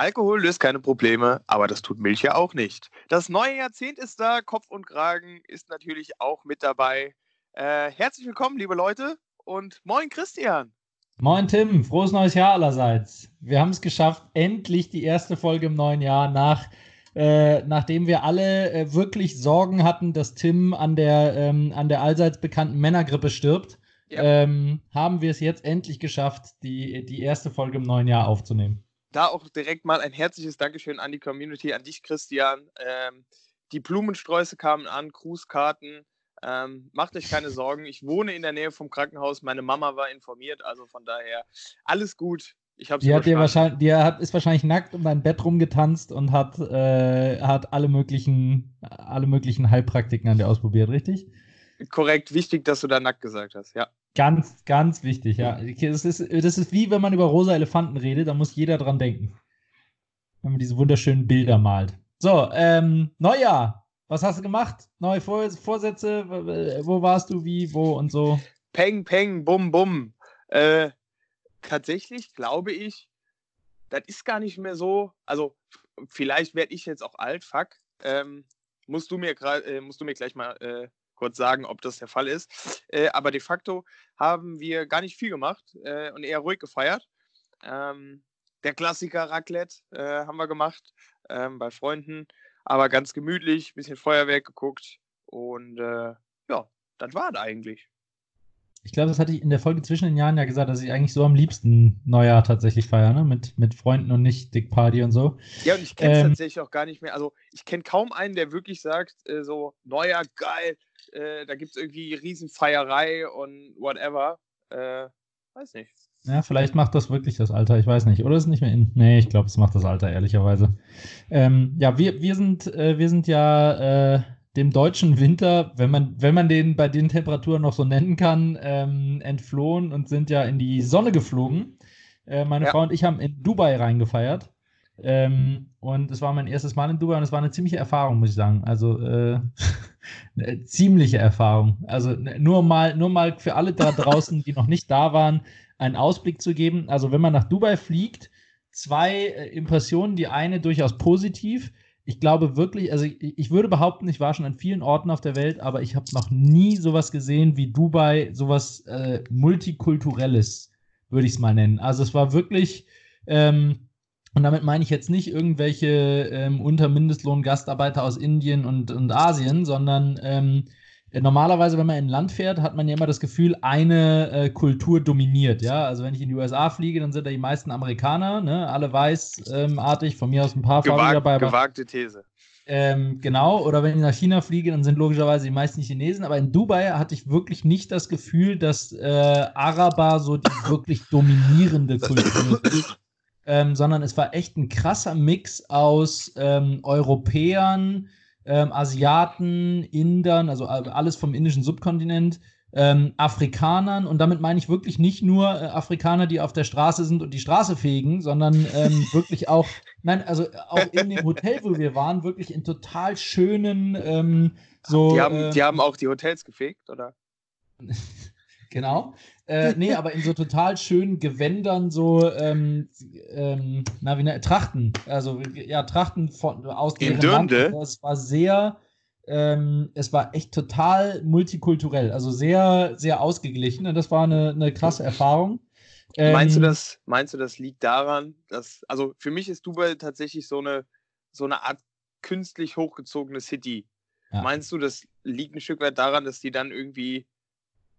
Alkohol löst keine Probleme, aber das tut Milch ja auch nicht. Das neue Jahrzehnt ist da, Kopf und Kragen ist natürlich auch mit dabei. Äh, herzlich willkommen, liebe Leute, und moin Christian. Moin Tim, frohes neues Jahr allerseits. Wir haben es geschafft, endlich die erste Folge im neuen Jahr nach, äh, nachdem wir alle äh, wirklich Sorgen hatten, dass Tim an der, ähm, an der allseits bekannten Männergrippe stirbt. Ja. Ähm, haben wir es jetzt endlich geschafft, die, die erste Folge im neuen Jahr aufzunehmen da auch direkt mal ein herzliches Dankeschön an die Community, an dich, Christian. Ähm, die Blumensträuße kamen an, Grußkarten. Ähm, macht euch keine Sorgen. Ich wohne in der Nähe vom Krankenhaus. Meine Mama war informiert, also von daher alles gut. Ich die hat dir wahrscheinlich, die hat, ist wahrscheinlich nackt um dein Bett rumgetanzt und hat, äh, hat alle möglichen, alle möglichen Heilpraktiken an dir ausprobiert, richtig? Korrekt, wichtig, dass du da nackt gesagt hast, ja. Ganz, ganz wichtig, ja. Das ist, das ist wie wenn man über rosa Elefanten redet, da muss jeder dran denken. Wenn man diese wunderschönen Bilder malt. So, ähm, Neujahr. Was hast du gemacht? Neue Vorsätze? Wo warst du, wie, wo und so? Peng, peng, bum, bum. Äh, tatsächlich glaube ich, das ist gar nicht mehr so. Also, vielleicht werde ich jetzt auch alt, fuck. Ähm, musst, du mir äh, musst du mir gleich mal äh, kurz sagen, ob das der Fall ist. Äh, aber de facto haben wir gar nicht viel gemacht äh, und eher ruhig gefeiert. Ähm, der Klassiker Raclette äh, haben wir gemacht ähm, bei Freunden, aber ganz gemütlich, bisschen Feuerwerk geguckt und äh, ja, das war es eigentlich. Ich glaube, das hatte ich in der Folge zwischen den Jahren ja gesagt, dass ich eigentlich so am liebsten Neujahr tatsächlich feiere, ne? mit, mit Freunden und nicht Dick Party und so. Ja, und ich kenne es ähm, tatsächlich auch gar nicht mehr. Also, ich kenne kaum einen, der wirklich sagt, äh, so, Neujahr, geil, äh, da gibt es irgendwie Riesenfeierei und whatever. Äh, weiß nicht. Ja, vielleicht macht das wirklich das Alter, ich weiß nicht. Oder ist es nicht mehr in. Nee, ich glaube, es macht das Alter, ehrlicherweise. Ähm, ja, wir, wir, sind, äh, wir sind ja äh, dem deutschen Winter, wenn man, wenn man den bei den Temperaturen noch so nennen kann, ähm, entflohen und sind ja in die Sonne geflogen. Äh, meine ja. Frau und ich haben in Dubai reingefeiert. Ähm, und es war mein erstes Mal in Dubai und es war eine ziemliche Erfahrung, muss ich sagen. Also äh, eine ziemliche Erfahrung. Also nur mal, nur mal für alle da draußen, die noch nicht da waren, einen Ausblick zu geben. Also wenn man nach Dubai fliegt, zwei äh, Impressionen. Die eine durchaus positiv. Ich glaube wirklich, also ich, ich, würde behaupten, ich war schon an vielen Orten auf der Welt, aber ich habe noch nie sowas gesehen wie Dubai, sowas äh, multikulturelles, würde ich es mal nennen. Also es war wirklich ähm, und damit meine ich jetzt nicht irgendwelche ähm, unter Mindestlohn Gastarbeiter aus Indien und, und Asien, sondern ähm, normalerweise, wenn man in ein Land fährt, hat man ja immer das Gefühl, eine äh, Kultur dominiert. Ja, also wenn ich in die USA fliege, dann sind da die meisten Amerikaner, ne? alle weißartig, ähm, von mir aus ein paar Gewag, dabei. gewagte These. Ähm, genau, oder wenn ich nach China fliege, dann sind logischerweise die meisten Chinesen. Aber in Dubai hatte ich wirklich nicht das Gefühl, dass äh, Araber so die wirklich dominierende Kultur sind ähm, sondern es war echt ein krasser Mix aus ähm, Europäern, ähm, Asiaten, Indern, also alles vom indischen Subkontinent, ähm, Afrikanern und damit meine ich wirklich nicht nur äh, Afrikaner, die auf der Straße sind und die Straße fegen, sondern ähm, wirklich auch, nein, also auch in dem Hotel, wo wir waren, wirklich in total schönen ähm, so. Die haben, die haben auch die Hotels gefegt, oder? genau. Äh, nee, aber in so total schönen Gewändern, so, ähm, ähm, na, wie ne, Trachten. Also, ja, Trachten von, aus In Dürnde? Es war sehr, ähm, es war echt total multikulturell, also sehr, sehr ausgeglichen. Und das war eine, eine krasse Erfahrung. meinst, du ähm, das, meinst du, das liegt daran, dass, also für mich ist Dubai tatsächlich so eine, so eine Art künstlich hochgezogene City. Ja. Meinst du, das liegt ein Stück weit daran, dass die dann irgendwie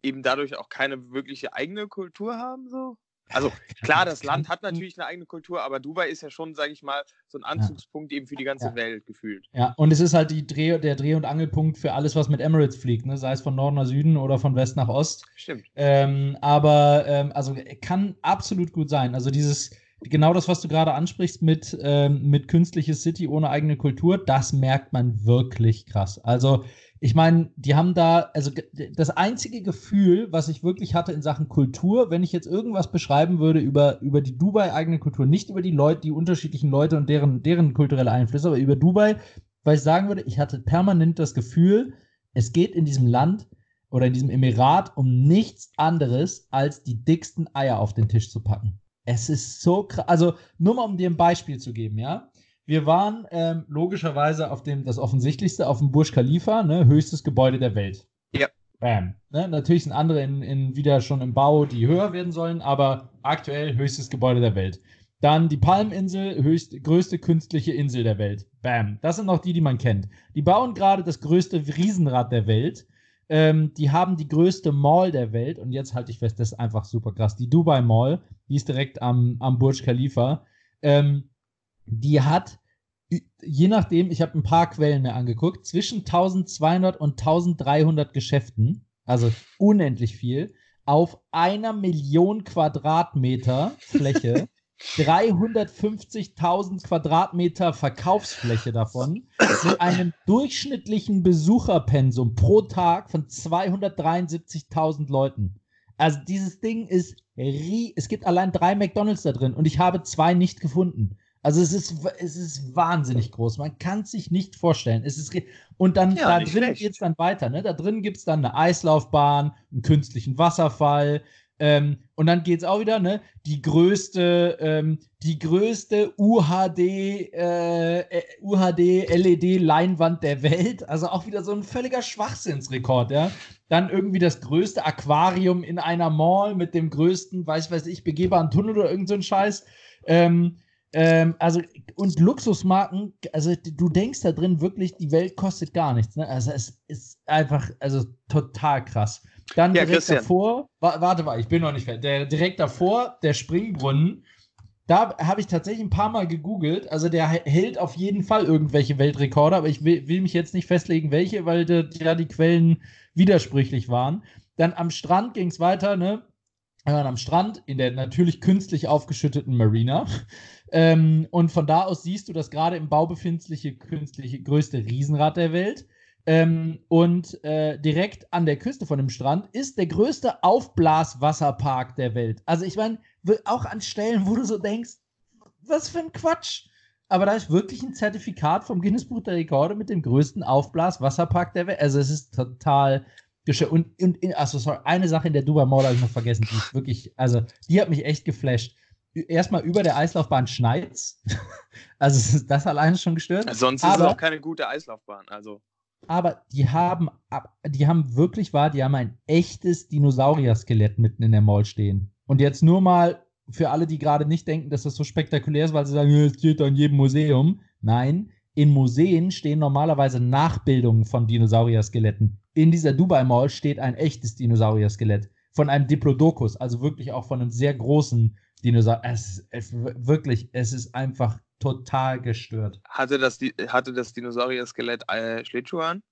eben dadurch auch keine wirkliche eigene Kultur haben, so? Also klar, das Land hat natürlich eine eigene Kultur, aber Dubai ist ja schon, sage ich mal, so ein Anzugspunkt eben für die ganze ja. Welt gefühlt. Ja, und es ist halt die Dreh, der Dreh- und Angelpunkt für alles, was mit Emirates fliegt, ne? sei es von Norden nach Süden oder von West nach Ost. Stimmt. Ähm, aber ähm, also kann absolut gut sein. Also dieses, genau das, was du gerade ansprichst mit, ähm, mit künstliches City ohne eigene Kultur, das merkt man wirklich krass. Also ich meine, die haben da, also das einzige Gefühl, was ich wirklich hatte in Sachen Kultur, wenn ich jetzt irgendwas beschreiben würde über, über die Dubai-eigene Kultur, nicht über die Leute, die unterschiedlichen Leute und deren, deren kulturelle Einflüsse, aber über Dubai, weil ich sagen würde, ich hatte permanent das Gefühl, es geht in diesem Land oder in diesem Emirat um nichts anderes, als die dicksten Eier auf den Tisch zu packen. Es ist so krass. Also, nur mal um dir ein Beispiel zu geben, ja. Wir waren ähm, logischerweise auf dem, das offensichtlichste, auf dem Burj Khalifa, ne, höchstes Gebäude der Welt. Ja. Bam. Ne, natürlich sind andere in, in wieder schon im Bau, die höher werden sollen, aber aktuell höchstes Gebäude der Welt. Dann die Palminsel, höchst, größte künstliche Insel der Welt. Bam. Das sind noch die, die man kennt. Die bauen gerade das größte Riesenrad der Welt. Ähm, die haben die größte Mall der Welt. Und jetzt halte ich fest, das ist einfach super krass. Die Dubai Mall, die ist direkt am, am Burj Khalifa. Ähm, die hat, je nachdem, ich habe ein paar Quellen mir angeguckt, zwischen 1200 und 1300 Geschäften, also unendlich viel, auf einer Million Quadratmeter Fläche. 350.000 Quadratmeter Verkaufsfläche davon mit einem durchschnittlichen Besucherpensum pro Tag von 273.000 Leuten. Also dieses Ding ist, es gibt allein drei McDonalds da drin und ich habe zwei nicht gefunden. Also es ist, es ist wahnsinnig groß. Man kann es sich nicht vorstellen. Es ist und dann ja, da drin geht es dann weiter. Ne? Da drin gibt es dann eine Eislaufbahn, einen künstlichen Wasserfall, ähm, und dann geht es auch wieder, ne? Die größte, ähm, die größte UHD, äh, UHD LED-Leinwand der Welt. Also auch wieder so ein völliger Schwachsinnsrekord, ja. Dann irgendwie das größte Aquarium in einer Mall mit dem größten, weiß weiß ich, begehbaren Tunnel oder irgend so ein Scheiß. Ähm, ähm, also, und Luxusmarken, also du denkst da drin wirklich, die Welt kostet gar nichts. Ne? Also es ist einfach, also total krass. Dann ja, direkt Christian. davor, wa warte mal, ich bin noch nicht fertig. Der, direkt davor, der Springbrunnen, da habe ich tatsächlich ein paar Mal gegoogelt. Also der hält auf jeden Fall irgendwelche Weltrekorde, aber ich will, will mich jetzt nicht festlegen, welche, weil da die Quellen widersprüchlich waren. Dann am Strand ging es weiter, ne? Wir am Strand in der natürlich künstlich aufgeschütteten Marina. Ähm, und von da aus siehst du das gerade im Bau befindliche künstliche größte Riesenrad der Welt. Ähm, und äh, direkt an der Küste von dem Strand ist der größte Aufblaswasserpark der Welt. Also ich meine, auch an Stellen, wo du so denkst, was für ein Quatsch. Aber da ist wirklich ein Zertifikat vom Guinness Buch der Rekorde mit dem größten Aufblaswasserpark der Welt. Also es ist total und, und also sorry, eine Sache in der Dubai Mall habe ich noch vergessen, die ist wirklich, also die hat mich echt geflasht. Erstmal über der Eislaufbahn schneit's. also das alleine schon gestört. Sonst ist es auch keine gute Eislaufbahn. Also aber die haben, die haben wirklich wahr, die haben ein echtes Dinosaurier-Skelett mitten in der Mall stehen. Und jetzt nur mal für alle, die gerade nicht denken, dass das so spektakulär ist, weil sie sagen, es steht doch in jedem Museum. Nein, in Museen stehen normalerweise Nachbildungen von Dinosaurier-Skeletten. In dieser Dubai Mall steht ein echtes Dinosaurier-Skelett von einem Diplodocus, also wirklich auch von einem sehr großen Dinosaurier. Es, es, wirklich, es ist einfach total gestört. Hatte das, hatte das Dinosaurier-Skelett äh, Schlittschuhe an?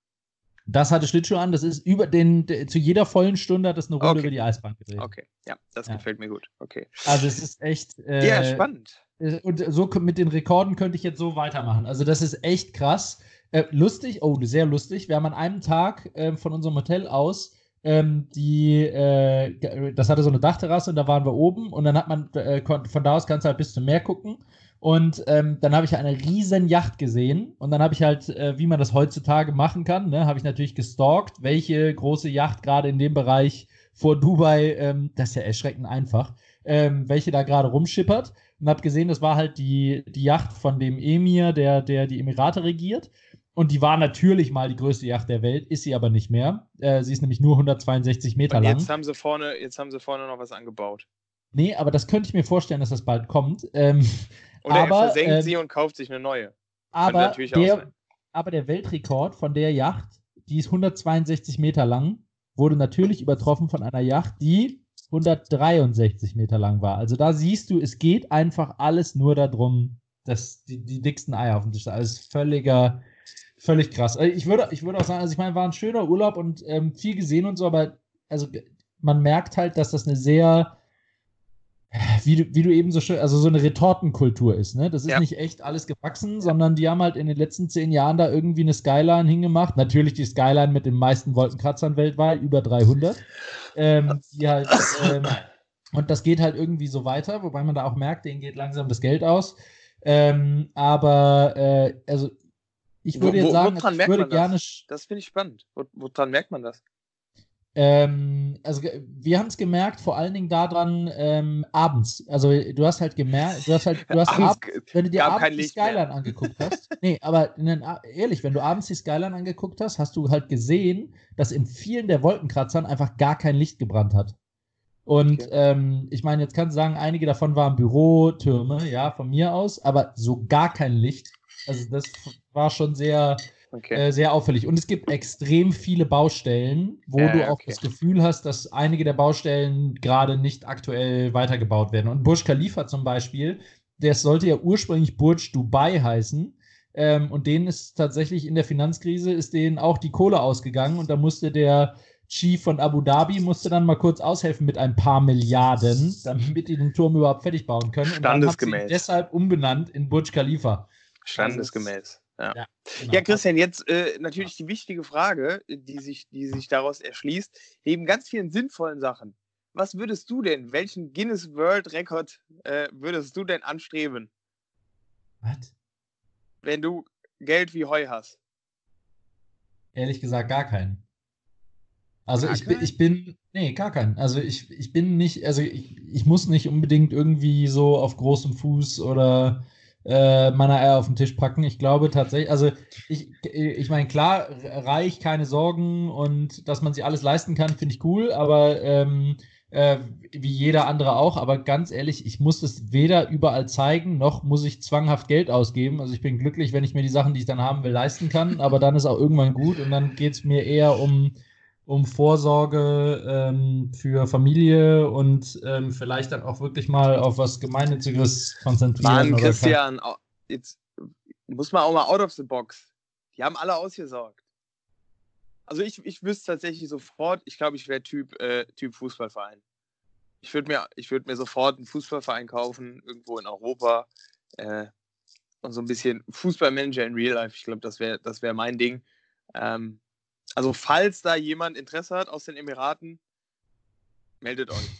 Das hatte Schlittschuhe an. Das ist über den, zu jeder vollen Stunde hat das eine Runde okay. über die Eisbahn gedreht. Okay, ja, das ja. gefällt mir gut. Okay. Also es ist echt. Äh, ja, spannend. Äh, und so mit den Rekorden könnte ich jetzt so weitermachen. Also das ist echt krass. Äh, lustig, oh, sehr lustig. Wir haben an einem Tag äh, von unserem Hotel aus ähm, die, äh, das hatte so eine Dachterrasse und da waren wir oben und dann hat man, äh, von da aus kannst du halt bis zum Meer gucken und ähm, dann habe ich eine riesen Yacht gesehen und dann habe ich halt, äh, wie man das heutzutage machen kann, ne, habe ich natürlich gestalkt, welche große Yacht gerade in dem Bereich vor Dubai, ähm, das ist ja erschreckend einfach, ähm, welche da gerade rumschippert und habe gesehen, das war halt die, die Yacht von dem Emir, der, der die Emirate regiert. Und die war natürlich mal die größte Yacht der Welt, ist sie aber nicht mehr. Äh, sie ist nämlich nur 162 Meter jetzt lang. Haben sie vorne, jetzt haben sie vorne noch was angebaut. Nee, aber das könnte ich mir vorstellen, dass das bald kommt. Ähm, oder aber, er versenkt ähm, sie und kauft sich eine neue. Aber der, aber der Weltrekord von der Yacht, die ist 162 Meter lang, wurde natürlich übertroffen von einer Yacht, die 163 Meter lang war. Also da siehst du, es geht einfach alles nur darum, dass die, die dicksten Eier auf dem Tisch sind. Alles völliger, völlig krass. Also ich würde, ich würde auch sagen, also ich meine, war ein schöner Urlaub und ähm, viel gesehen und so, aber also man merkt halt, dass das eine sehr wie du, wie du eben so schön, also so eine Retortenkultur ist, ne? Das ist ja. nicht echt alles gewachsen, sondern die haben halt in den letzten zehn Jahren da irgendwie eine Skyline hingemacht. Natürlich die Skyline mit den meisten Wolkenkratzern weltweit, über 300. Ähm, die halt, ähm, und das geht halt irgendwie so weiter, wobei man da auch merkt, denen geht langsam das Geld aus. Ähm, aber, äh, also, ich würde wo, jetzt sagen, wo, ich würde gerne. Das, das finde ich spannend. Wo, woran merkt man das? Ähm, also wir haben es gemerkt, vor allen Dingen daran ähm, abends. Also du hast halt gemerkt, du hast halt, du hast abends, wenn du dir abends die Skyline mehr. angeguckt hast. nee, aber den, ehrlich, wenn du abends die Skyline angeguckt hast, hast du halt gesehen, dass in vielen der Wolkenkratzern einfach gar kein Licht gebrannt hat. Und okay. ähm, ich meine, jetzt kannst du sagen, einige davon waren Bürotürme, ja, von mir aus, aber so gar kein Licht. Also das war schon sehr, okay. äh, sehr auffällig. Und es gibt extrem viele Baustellen, wo äh, du auch okay. das Gefühl hast, dass einige der Baustellen gerade nicht aktuell weitergebaut werden. Und Burj Khalifa zum Beispiel, der sollte ja ursprünglich Burj Dubai heißen. Ähm, und denen ist tatsächlich in der Finanzkrise ist denen auch die Kohle ausgegangen und da musste der Chief von Abu Dhabi musste dann mal kurz aushelfen mit ein paar Milliarden, damit die den Turm überhaupt fertig bauen können. Und dann haben sie deshalb umbenannt in Burj Khalifa. Standesgemäß. Ja. Ja, genau. ja, Christian, jetzt äh, natürlich die wichtige Frage, die sich, die sich daraus erschließt, neben ganz vielen sinnvollen Sachen. Was würdest du denn, welchen Guinness World Record äh, würdest du denn anstreben? Was? Wenn du Geld wie Heu hast. Ehrlich gesagt, gar keinen. Also ich, bin, ich bin, nee, gar keinen. Also ich, ich bin nicht, also ich, ich muss nicht unbedingt irgendwie so auf großem Fuß oder äh, meine Eier auf den Tisch packen. Ich glaube tatsächlich, also ich, ich meine, klar, reich, keine Sorgen und dass man sich alles leisten kann, finde ich cool, aber ähm, äh, wie jeder andere auch. Aber ganz ehrlich, ich muss es weder überall zeigen, noch muss ich zwanghaft Geld ausgeben. Also ich bin glücklich, wenn ich mir die Sachen, die ich dann haben will, leisten kann, aber dann ist auch irgendwann gut und dann geht es mir eher um um Vorsorge ähm, für Familie und ähm, vielleicht dann auch wirklich mal auf was Gemeinnütziges konzentrieren. Mann, Christian, jetzt muss man auch mal out of the box. Die haben alle ausgesorgt. Also ich, ich wüsste tatsächlich sofort, ich glaube, ich wäre Typ, äh, typ Fußballverein. Ich würde mir, würd mir sofort einen Fußballverein kaufen, irgendwo in Europa. Äh, und so ein bisschen Fußballmanager in Real Life. Ich glaube, das wäre das wär mein Ding. Ähm, also falls da jemand Interesse hat aus den Emiraten, meldet euch.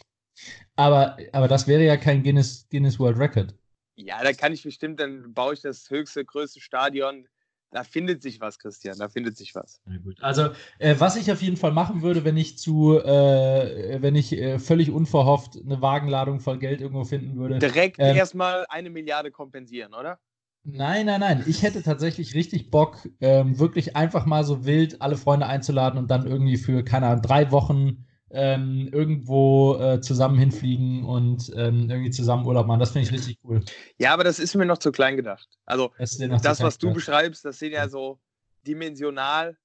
Aber, aber das wäre ja kein Guinness, Guinness World Record. Ja, da kann ich bestimmt, dann baue ich das höchste, größte Stadion. Da findet sich was, Christian, da findet sich was. Also, äh, was ich auf jeden Fall machen würde, wenn ich zu, äh, wenn ich äh, völlig unverhofft eine Wagenladung voll Geld irgendwo finden würde. Direkt ähm, erstmal eine Milliarde kompensieren, oder? Nein, nein, nein. Ich hätte tatsächlich richtig Bock, ähm, wirklich einfach mal so wild alle Freunde einzuladen und dann irgendwie für, keine Ahnung, drei Wochen ähm, irgendwo äh, zusammen hinfliegen und ähm, irgendwie zusammen Urlaub machen. Das finde ich richtig cool. Ja, aber das ist mir noch zu klein gedacht. Also, das, das was du beschreibst, das sind ja so dimensional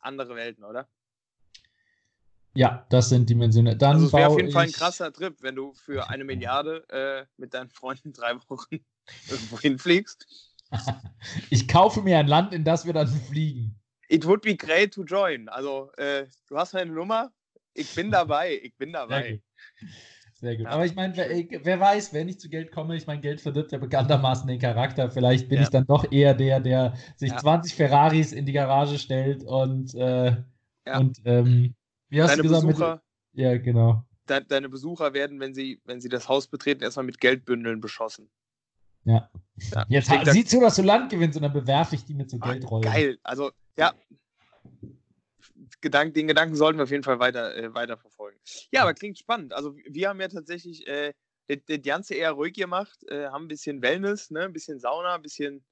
andere Welten, oder? Ja, das sind dimensional. Dann also es wäre auf jeden Fall ein krasser Trip, wenn du für eine Milliarde äh, mit deinen Freunden drei Wochen irgendwo hinfliegst. ich kaufe mir ein Land, in das wir dann fliegen. It would be great to join. Also, äh, du hast meine Nummer. Ich bin dabei. Ich bin dabei. Sehr gut. Sehr gut. Ja. Aber ich meine, wer, wer, weiß, wenn ich zu Geld komme, ich meine, Geld verdirbt ja bekanntermaßen den Charakter. Vielleicht bin ja. ich dann doch eher der, der sich ja. 20 Ferraris in die Garage stellt und, äh, und ähm, wie hast Deine du gesagt? Besucher, mit, ja, genau. De, deine Besucher werden, wenn sie, wenn sie das Haus betreten, erstmal mit Geldbündeln beschossen. Ja. ja. Jetzt denke, sieh zu, dass du Land gewinnst und dann bewerfe ich die mit so ah, Geldrollen. Geil. Also, ja. Gedank, den Gedanken sollten wir auf jeden Fall weiter, äh, weiter verfolgen. Ja, aber klingt spannend. Also, wir haben ja tatsächlich äh, das Ganze eher ruhig gemacht, äh, haben ein bisschen Wellness, ne? ein bisschen Sauna, ein bisschen,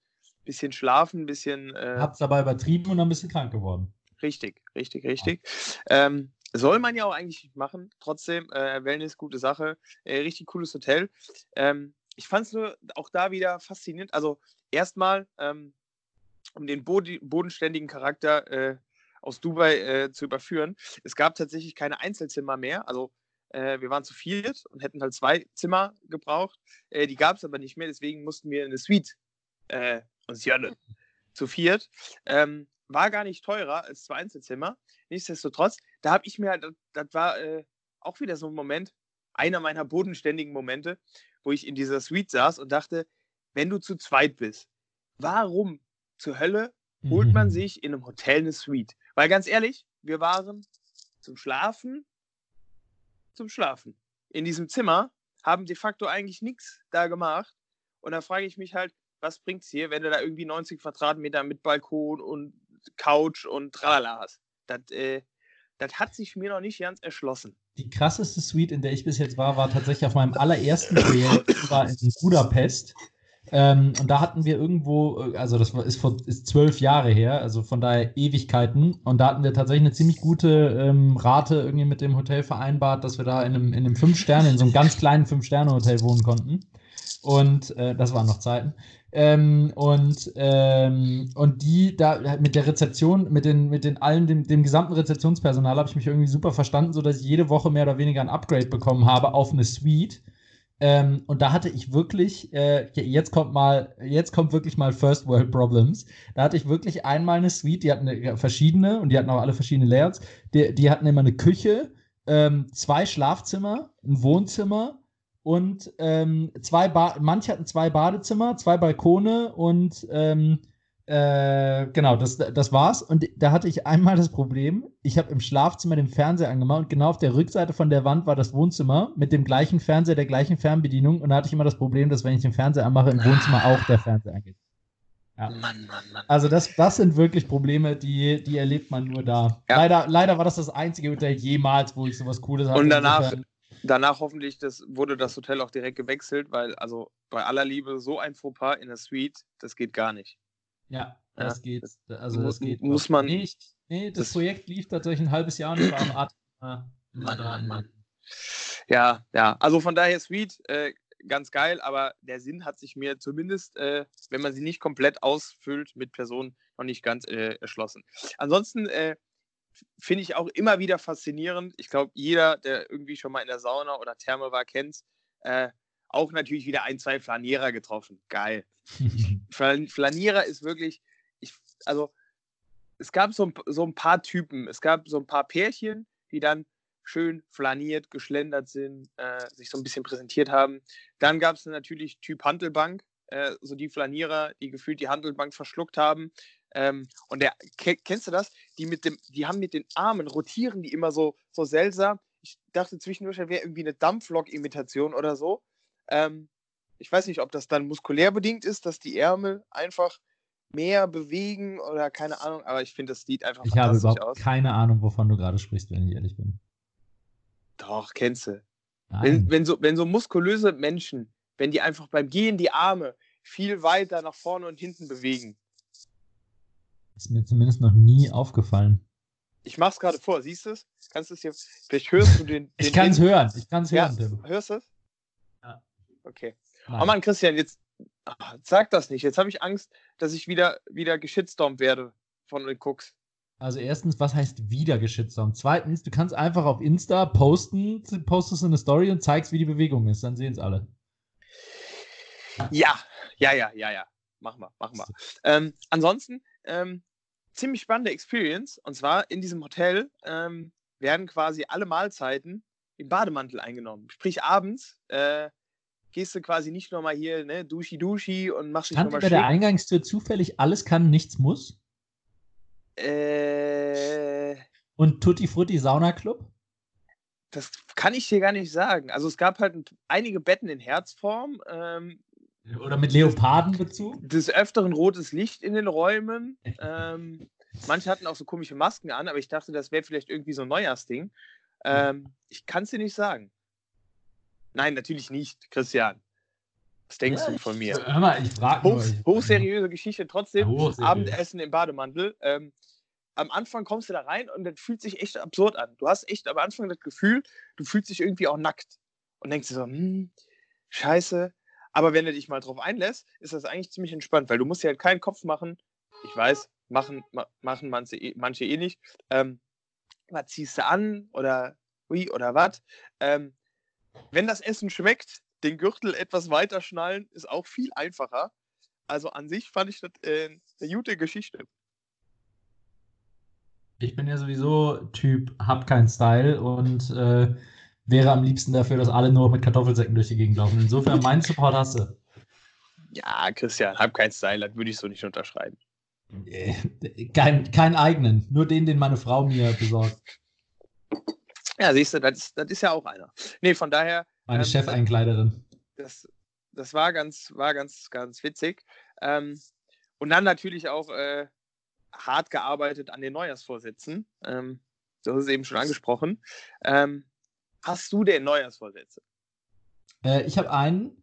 bisschen schlafen, ein bisschen. Äh, Hab's dabei übertrieben und dann ein bisschen krank geworden. Richtig, richtig, richtig. Ja. Ähm, soll man ja auch eigentlich machen. Trotzdem, äh, Wellness, gute Sache. Äh, richtig cooles Hotel. Ähm, ich fand es nur auch da wieder faszinierend. Also erstmal, ähm, um den Bod bodenständigen Charakter äh, aus Dubai äh, zu überführen, es gab tatsächlich keine Einzelzimmer mehr. Also äh, wir waren zu viert und hätten halt zwei Zimmer gebraucht. Äh, die gab es aber nicht mehr, deswegen mussten wir eine Suite uns gönnen. Zu viert. Ähm, war gar nicht teurer als zwei Einzelzimmer. Nichtsdestotrotz, da habe ich mir halt, das, das war äh, auch wieder so ein Moment, einer meiner bodenständigen Momente, wo ich in dieser Suite saß und dachte, wenn du zu zweit bist, warum zur Hölle holt man mhm. sich in einem Hotel eine Suite? Weil ganz ehrlich, wir waren zum Schlafen, zum Schlafen. In diesem Zimmer haben de facto eigentlich nichts da gemacht. Und da frage ich mich halt, was bringt es hier, wenn du da irgendwie 90 Quadratmeter mit Balkon und Couch und tralala hast? Das, äh, das hat sich mir noch nicht ganz erschlossen. Die krasseste Suite, in der ich bis jetzt war, war tatsächlich auf meinem allerersten Projekt, war in Budapest. Ähm, und da hatten wir irgendwo, äh, also das ist, vor, ist zwölf Jahre her, also von daher Ewigkeiten. Und da hatten wir tatsächlich eine ziemlich gute ähm, Rate irgendwie mit dem Hotel vereinbart, dass wir da in einem, in einem Fünf-Sterne, in so einem ganz kleinen Fünf-Sterne-Hotel wohnen konnten. Und äh, das waren noch Zeiten. Ähm, und, ähm, und die da mit der Rezeption, mit den, mit den allen, dem, dem gesamten Rezeptionspersonal habe ich mich irgendwie super verstanden, sodass ich jede Woche mehr oder weniger ein Upgrade bekommen habe auf eine Suite. Ähm, und da hatte ich wirklich, äh, jetzt kommt mal, jetzt kommt wirklich mal First World Problems. Da hatte ich wirklich einmal eine Suite, die hatten eine, verschiedene und die hatten auch alle verschiedene Layouts. Die, die hatten immer eine Küche, ähm, zwei Schlafzimmer, ein Wohnzimmer und ähm, zwei ba manche hatten zwei Badezimmer, zwei Balkone und ähm, äh, genau, das, das war's. Und da hatte ich einmal das Problem, ich habe im Schlafzimmer den Fernseher angemacht und genau auf der Rückseite von der Wand war das Wohnzimmer mit dem gleichen Fernseher, der gleichen Fernbedienung. Und da hatte ich immer das Problem, dass wenn ich den Fernseher anmache, im Wohnzimmer auch der Fernseher angeht. Ja. Mann, Mann, Mann. Also das, das sind wirklich Probleme, die, die erlebt man nur da. Ja. Leider, leider war das das einzige Hotel jemals, wo ich sowas Cooles hatte. Und danach, danach hoffentlich das, wurde das Hotel auch direkt gewechselt, weil also bei aller Liebe so ein Fauxpas in der Suite, das geht gar nicht. Ja, das ja, geht. Also das geht. Muss man. Nee, ich, nee das, das, Projekt lief tatsächlich ein halbes Jahr und war am Art. Mann, Mann, Mann. Ja, ja. Also von daher Sweet, äh, ganz geil, aber der Sinn hat sich mir zumindest, äh, wenn man sie nicht komplett ausfüllt mit Personen, noch nicht ganz äh, erschlossen. Ansonsten äh, finde ich auch immer wieder faszinierend. Ich glaube, jeder, der irgendwie schon mal in der Sauna oder Therme war, kennt es. Äh, auch natürlich wieder ein, zwei Flanierer getroffen. Geil. Flanierer ist wirklich, ich, also es gab so, so ein paar Typen, es gab so ein paar Pärchen, die dann schön flaniert, geschlendert sind, äh, sich so ein bisschen präsentiert haben. Dann gab es natürlich Typ Handelbank, äh, so die Flanierer, die gefühlt die Handelbank verschluckt haben. Ähm, und der, kennst du das? Die mit dem, die haben mit den Armen, rotieren die immer so, so seltsam. Ich dachte zwischendurch, da wäre irgendwie eine Dampflok-Imitation oder so. Ähm, ich weiß nicht, ob das dann muskulär bedingt ist, dass die Ärmel einfach mehr bewegen oder keine Ahnung, aber ich finde, das sieht einfach ich habe überhaupt aus. keine Ahnung, wovon du gerade sprichst, wenn ich ehrlich bin. Doch, kennst du. Wenn, wenn, so, wenn so muskulöse Menschen, wenn die einfach beim Gehen die Arme viel weiter nach vorne und hinten bewegen. Ist mir zumindest noch nie aufgefallen. Ich mach's gerade vor, siehst du es? Kannst du es hier. Vielleicht hörst du den. den ich kann es hören, ich kann es hören, Tim. Hörst du es? Ja. Okay. Nein. Oh Mann, Christian, jetzt ach, sag das nicht. Jetzt habe ich Angst, dass ich wieder, wieder geschitstormt werde von den Cooks. Also erstens, was heißt wieder geschitstormt? Zweitens, du kannst einfach auf Insta posten, postest eine Story und zeigst, wie die Bewegung ist. Dann sehen es alle. Ja, ja, ja, ja, ja. Mach mal, mach mal. Ähm, ansonsten, ähm, ziemlich spannende Experience. Und zwar in diesem Hotel ähm, werden quasi alle Mahlzeiten im Bademantel eingenommen. Sprich, abends äh, gehst du quasi nicht nochmal hier, ne, Duschi Duschi und machst dich nochmal bei der Eingangstür zufällig alles kann, nichts muss? Äh. Und Tutti Frutti Sauna Club? Das kann ich dir gar nicht sagen. Also es gab halt einige Betten in Herzform. Ähm, Oder mit Leopardenbezug? Des Öfteren rotes Licht in den Räumen. ähm, manche hatten auch so komische Masken an, aber ich dachte, das wäre vielleicht irgendwie so ein Neujahrsding. Ähm, ich kann es dir nicht sagen. Nein, natürlich nicht, Christian. Was denkst ja, du von mir? Hör mal, ich frage Hoch, Hochseriöse Geschichte, trotzdem. Hochseriös. Abendessen im Bademantel. Ähm, am Anfang kommst du da rein und das fühlt sich echt absurd an. Du hast echt am Anfang das Gefühl, du fühlst dich irgendwie auch nackt. Und denkst dir so, hm, scheiße. Aber wenn du dich mal drauf einlässt, ist das eigentlich ziemlich entspannt, weil du musst dir halt keinen Kopf machen. Ich weiß, machen, ma, machen manche, eh, manche eh nicht. Ähm, was ziehst du an oder wie oder was? Ähm, wenn das Essen schmeckt, den Gürtel etwas weiter schnallen, ist auch viel einfacher. Also an sich fand ich das äh, eine gute Geschichte. Ich bin ja sowieso Typ, hab keinen Style und äh, wäre am liebsten dafür, dass alle nur mit Kartoffelsäcken durch die Gegend laufen. Insofern, meinen Support hast du. Ja, Christian, hab keinen Style, das würde ich so nicht unterschreiben. Äh, kein, keinen eigenen, nur den, den meine Frau mir besorgt. Ja, siehst du, das, das ist ja auch einer. Nee, von daher. Meine ähm, Chefeinkleiderin. Das, das war ganz, war ganz, ganz witzig. Ähm, und dann natürlich auch äh, hart gearbeitet an den Neujahrsvorsätzen. Ähm, hast es eben schon angesprochen. Ähm, hast du denn Neujahrsvorsätze? Äh, ich habe einen.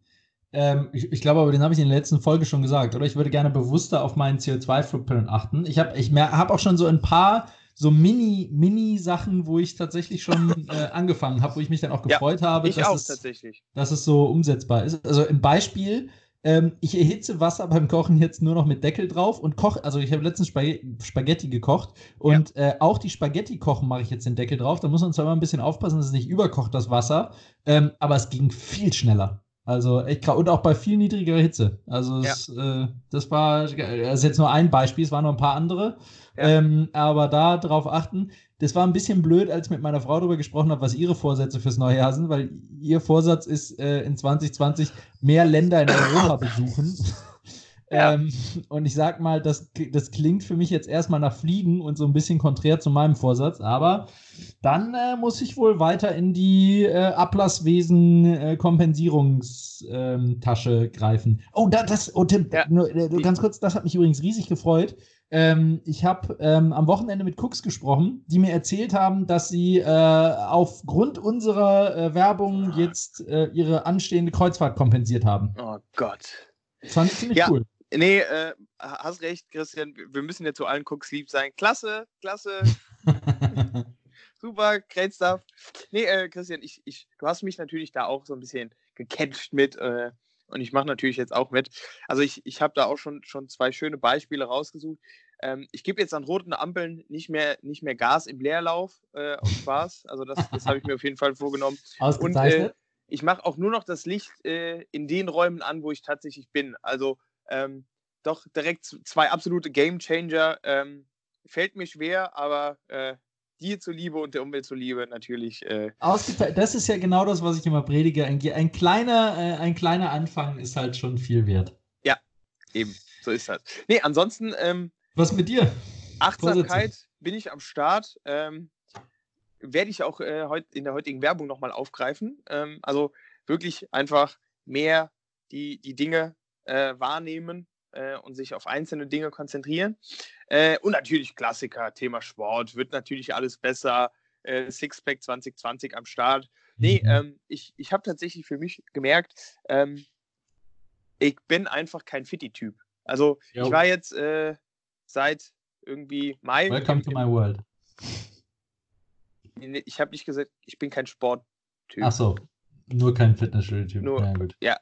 Ähm, ich, ich glaube aber, den habe ich in der letzten Folge schon gesagt, oder? Ich würde gerne bewusster auf meinen CO2-Footprint achten. Ich habe ich hab auch schon so ein paar so Mini, Mini-Sachen, wo ich tatsächlich schon äh, angefangen habe, wo ich mich dann auch gefreut ja, habe, dass, auch, es, dass es so umsetzbar ist. Also ein Beispiel, ähm, ich erhitze Wasser beim Kochen jetzt nur noch mit Deckel drauf und koche, also ich habe letztens Spag Spaghetti gekocht und ja. äh, auch die Spaghetti kochen mache ich jetzt den Deckel drauf. Da muss man zwar immer ein bisschen aufpassen, dass es nicht überkocht, das Wasser, ähm, aber es ging viel schneller. Also echt krass. Und auch bei viel niedrigerer Hitze. Also ja. es, äh, das war, das ist jetzt nur ein Beispiel, es waren noch ein paar andere. Ja. Ähm, aber da drauf achten, das war ein bisschen blöd, als ich mit meiner Frau darüber gesprochen habe, was ihre Vorsätze fürs neue Jahr sind, weil ihr Vorsatz ist, äh, in 2020 mehr Länder in Europa besuchen. Ja. Ähm, und ich sag mal, das, das klingt für mich jetzt erstmal nach Fliegen und so ein bisschen konträr zu meinem Vorsatz, aber dann äh, muss ich wohl weiter in die äh, Ablasswesen-Kompensierungstasche äh, greifen. Oh, da, das, oh, Tim, ja. nur, äh, ganz kurz, das hat mich übrigens riesig gefreut. Ähm, ich habe ähm, am Wochenende mit Cooks gesprochen, die mir erzählt haben, dass sie äh, aufgrund unserer äh, Werbung jetzt äh, ihre anstehende Kreuzfahrt kompensiert haben. Oh Gott. Das fand ich ziemlich ja. cool. Nee, äh, hast recht, Christian. Wir müssen ja zu allen Cooks lieb sein. Klasse, klasse. Super, great stuff. Nee, äh, Christian, ich, ich, du hast mich natürlich da auch so ein bisschen gecatcht mit. Äh, und ich mache natürlich jetzt auch mit. Also ich, ich habe da auch schon, schon zwei schöne Beispiele rausgesucht. Ähm, ich gebe jetzt an roten Ampeln nicht mehr, nicht mehr Gas im Leerlauf äh, aus Spaß. Also das, das habe ich mir auf jeden Fall vorgenommen. Ausgezeichnet. Und, äh, ich mache auch nur noch das Licht äh, in den Räumen an, wo ich tatsächlich bin. Also ähm, doch direkt zwei absolute Game Changer. Ähm, fällt mir schwer, aber äh, dir zuliebe und der Umwelt zuliebe natürlich. Äh, das ist ja genau das, was ich immer predige. Ein, ein kleiner, äh, ein kleiner Anfang ist halt schon viel wert. Ja, eben. So ist das. Nee, ansonsten. Ähm, was mit dir? Achtsamkeit bin ich am Start. Ähm, werde ich auch äh, heut, in der heutigen Werbung nochmal aufgreifen. Ähm, also wirklich einfach mehr die, die Dinge äh, wahrnehmen äh, und sich auf einzelne Dinge konzentrieren. Äh, und natürlich Klassiker, Thema Sport, wird natürlich alles besser. Äh, Sixpack 2020 am Start. Nee, mhm. ähm, ich, ich habe tatsächlich für mich gemerkt, ähm, ich bin einfach kein Fitti-Typ. Also jo. ich war jetzt äh, seit irgendwie Mai. Welcome to my world. Ich habe nicht gesagt, ich bin kein Sporttyp. Ach so, nur kein Fitnessstudio-Typ. Ja, gut. ja,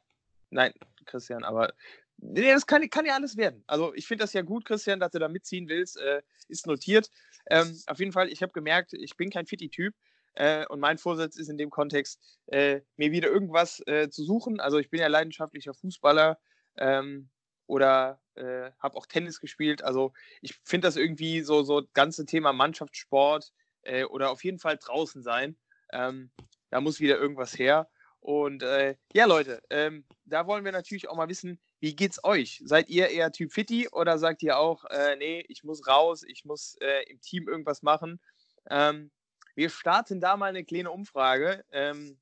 nein, Christian, aber Nee, das kann, kann ja alles werden. Also ich finde das ja gut, Christian, dass du da mitziehen willst. Äh, ist notiert. Ähm, auf jeden Fall, ich habe gemerkt, ich bin kein Fitti-Typ. Äh, und mein Vorsatz ist in dem Kontext, äh, mir wieder irgendwas äh, zu suchen. Also ich bin ja leidenschaftlicher Fußballer ähm, oder äh, habe auch Tennis gespielt. Also ich finde das irgendwie so, so das ganze Thema Mannschaftssport äh, oder auf jeden Fall draußen sein. Ähm, da muss wieder irgendwas her. Und ja, Leute, ähm, da wollen wir natürlich auch mal wissen, wie geht's euch? Seid ihr eher Typ Fitti oder sagt ihr auch, äh, nee, ich muss raus, ich muss äh, im Team irgendwas machen? Ähm, wir starten da mal eine kleine Umfrage ähm,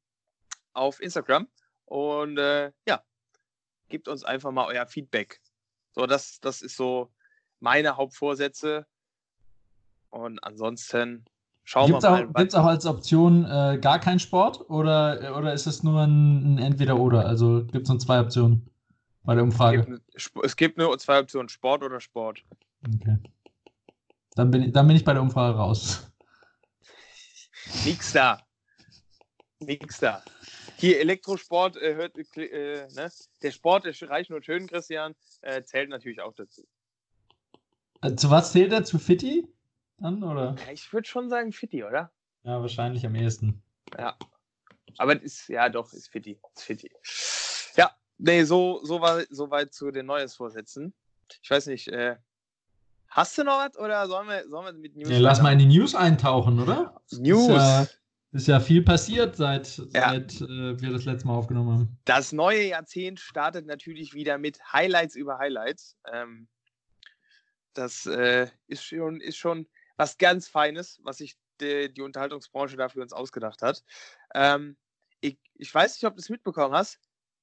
auf Instagram und äh, ja, gebt uns einfach mal euer Feedback. So, das, das ist so meine Hauptvorsätze. Und ansonsten schauen gibt's wir mal. Gibt es auch als Option äh, gar keinen Sport oder, oder ist es nur ein, ein Entweder-Oder? Also gibt es nur zwei Optionen? bei der Umfrage? Es gibt, es gibt nur zwei Optionen, Sport oder Sport. Okay. Dann bin ich, dann bin ich bei der Umfrage raus. Nix da. Nix da. Hier Elektrosport äh, hört, äh, ne? der Sport ist reich nur schön, Christian, äh, zählt natürlich auch dazu. Äh, zu was zählt er? Zu Fitti? Dann, oder? Ich würde schon sagen Fitti, oder? Ja, wahrscheinlich am ehesten. Ja. Aber ist, ja doch, ist Fitti. Ist Fitti. Ja, Nee, so, so, war, so weit zu den Neujahrsvorsätzen. Ich weiß nicht, äh, hast du noch was oder sollen wir, sollen wir mit News? Ja, lass mal in die News eintauchen, oder? News. Ist ja, ist ja viel passiert, seit, ja. seit äh, wir das letzte Mal aufgenommen haben. Das neue Jahrzehnt startet natürlich wieder mit Highlights über Highlights. Ähm, das äh, ist, schon, ist schon was ganz Feines, was sich die, die Unterhaltungsbranche da für uns ausgedacht hat. Ähm, ich, ich weiß nicht, ob du es mitbekommen hast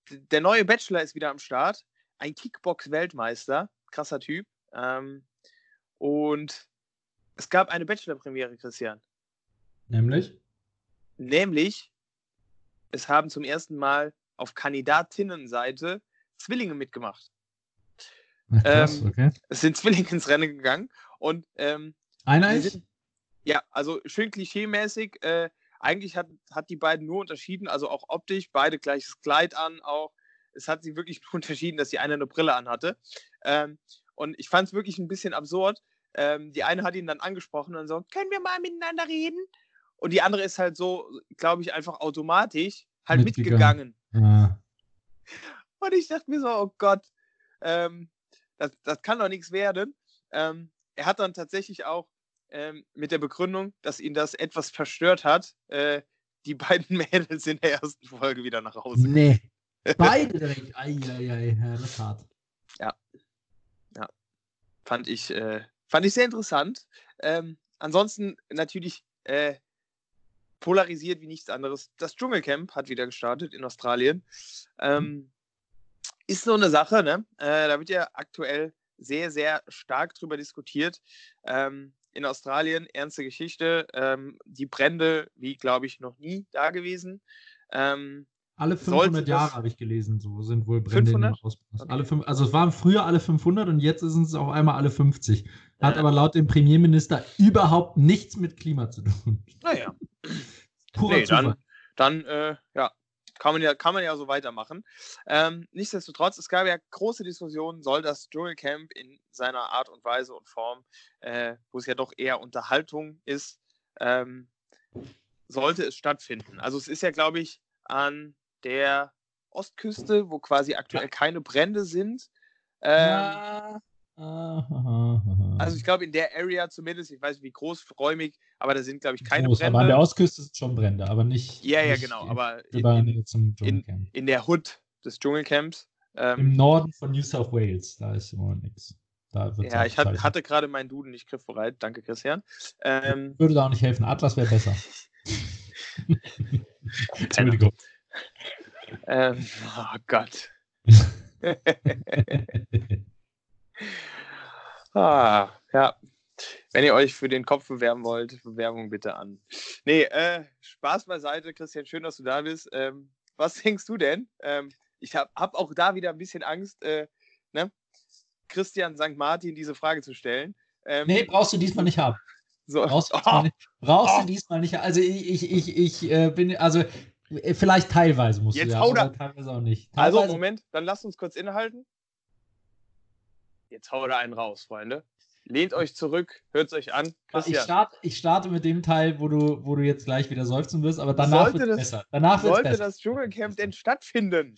der neue Bachelor ist wieder am Start. Ein Kickbox-Weltmeister. Krasser Typ. Ähm, und es gab eine Bachelor-Premiere, Christian. Nämlich? Nämlich, es haben zum ersten Mal auf Kandidatinnenseite Zwillinge mitgemacht. Ach, krass, Ähm, okay. Es sind Zwillinge ins Rennen gegangen und ähm, Eineich? sind, ja, also schön klischeemäßig. Äh, eigentlich hat, hat die beiden nur unterschieden, also auch optisch, beide gleiches Kleid an, auch. Es hat sie wirklich nur unterschieden, dass die eine eine Brille anhatte. Ähm, und ich fand es wirklich ein bisschen absurd. Ähm, die eine hat ihn dann angesprochen und so, können wir mal miteinander reden? Und die andere ist halt so, glaube ich, einfach automatisch halt Mitgegangen. mitgegangen. Ah, Und ich dachte mir so, oh Gott, ähm, das, das kann doch nichts werden. Ähm, er hat dann tatsächlich auch ähm, mit der Begründung, dass ihn das etwas verstört hat, äh, die beiden Mädels in der ersten Folge wieder nach Hause. nee. Beide direkt. Eieiei, ja, das ist hart. Fand ich, äh, fand ich sehr interessant. Ähm, ansonsten natürlich äh, polarisiert wie nichts anderes. Das Dschungelcamp hat wieder gestartet in Australien. Ähm, ist so eine Sache, ne? Äh, da wird ja aktuell sehr, sehr stark drüber diskutiert. Ähm, in Australien, ernste Geschichte. Ähm, die Brände, wie glaube ich, noch nie da gewesen. Ähm, Alle Sollte 500 das- Jahre habe ich gelesen, so sind wohl Brände in 500? den Ausbruchs. Okay. Alle fünf, also es waren früher alle 500 und jetzt sind es auf einmal alle 50. Hat Ja. aber laut dem Premierminister überhaupt nichts mit Klima zu tun. naja, Purer Nee, Zufall. dann, dann äh, ja, kann man ja, kann man ja so weitermachen. Ähm, nichtsdestotrotz, es gab ja große Diskussionen, soll das Dschungelcamp in seiner Art und Weise und Form, äh, wo es ja doch eher Unterhaltung ist, ähm, sollte es stattfinden. Also es ist ja, glaube ich, an der Ostküste, wo quasi aktuell keine Brände sind. Ähm, ah. Also ich glaube in der Area zumindest, ich weiß nicht wie großräumig, aber da sind, glaube ich, keine Groß, Brände. Aber an der Ostküste sind schon Brände, aber nicht. ja, ja, nicht genau, in- aber in, über in, Nähe zum Dschungelcamp. in der Hood des Dschungelcamps. Im Ähm, Norden von New South Wales, da ist immer nichts. Da ja, auch ich hat, hatte gerade meinen Duden nicht griffbereit. Danke, Christian. Ähm, Würde da auch nicht helfen. Atlas wäre besser. Entschuldigung. ähm, oh Gott. Ah, ja. Wenn ihr euch für den Kopf bewerben wollt, Bewerbung bitte an. Nee, äh, Spaß beiseite, Christian, schön, dass du da bist. Ähm, was denkst du denn? Ähm, ich habe hab auch da wieder ein bisschen Angst, äh, ne? Christian St. Martin diese Frage zu stellen. Ähm, nee, brauchst du diesmal nicht haben. so, Brauchst du oh, diesmal nicht, brauchst Oh. du diesmal nicht Also ich, ich, ich, ich äh, bin, also äh, vielleicht teilweise musst Jetzt du ja, hau da- teilweise auch nicht. also, Teilweise, Moment, dann lasst uns kurz innehalten. Jetzt hau da einen raus, Freunde. Lehnt euch zurück, hört es euch an. ich, Christian, starte, ich starte mit dem Teil, wo du, wo du jetzt gleich wieder seufzen wirst, aber danach Sollte wird das- besser. Danach sollte besser. das Dschungelcamp denn stattfinden?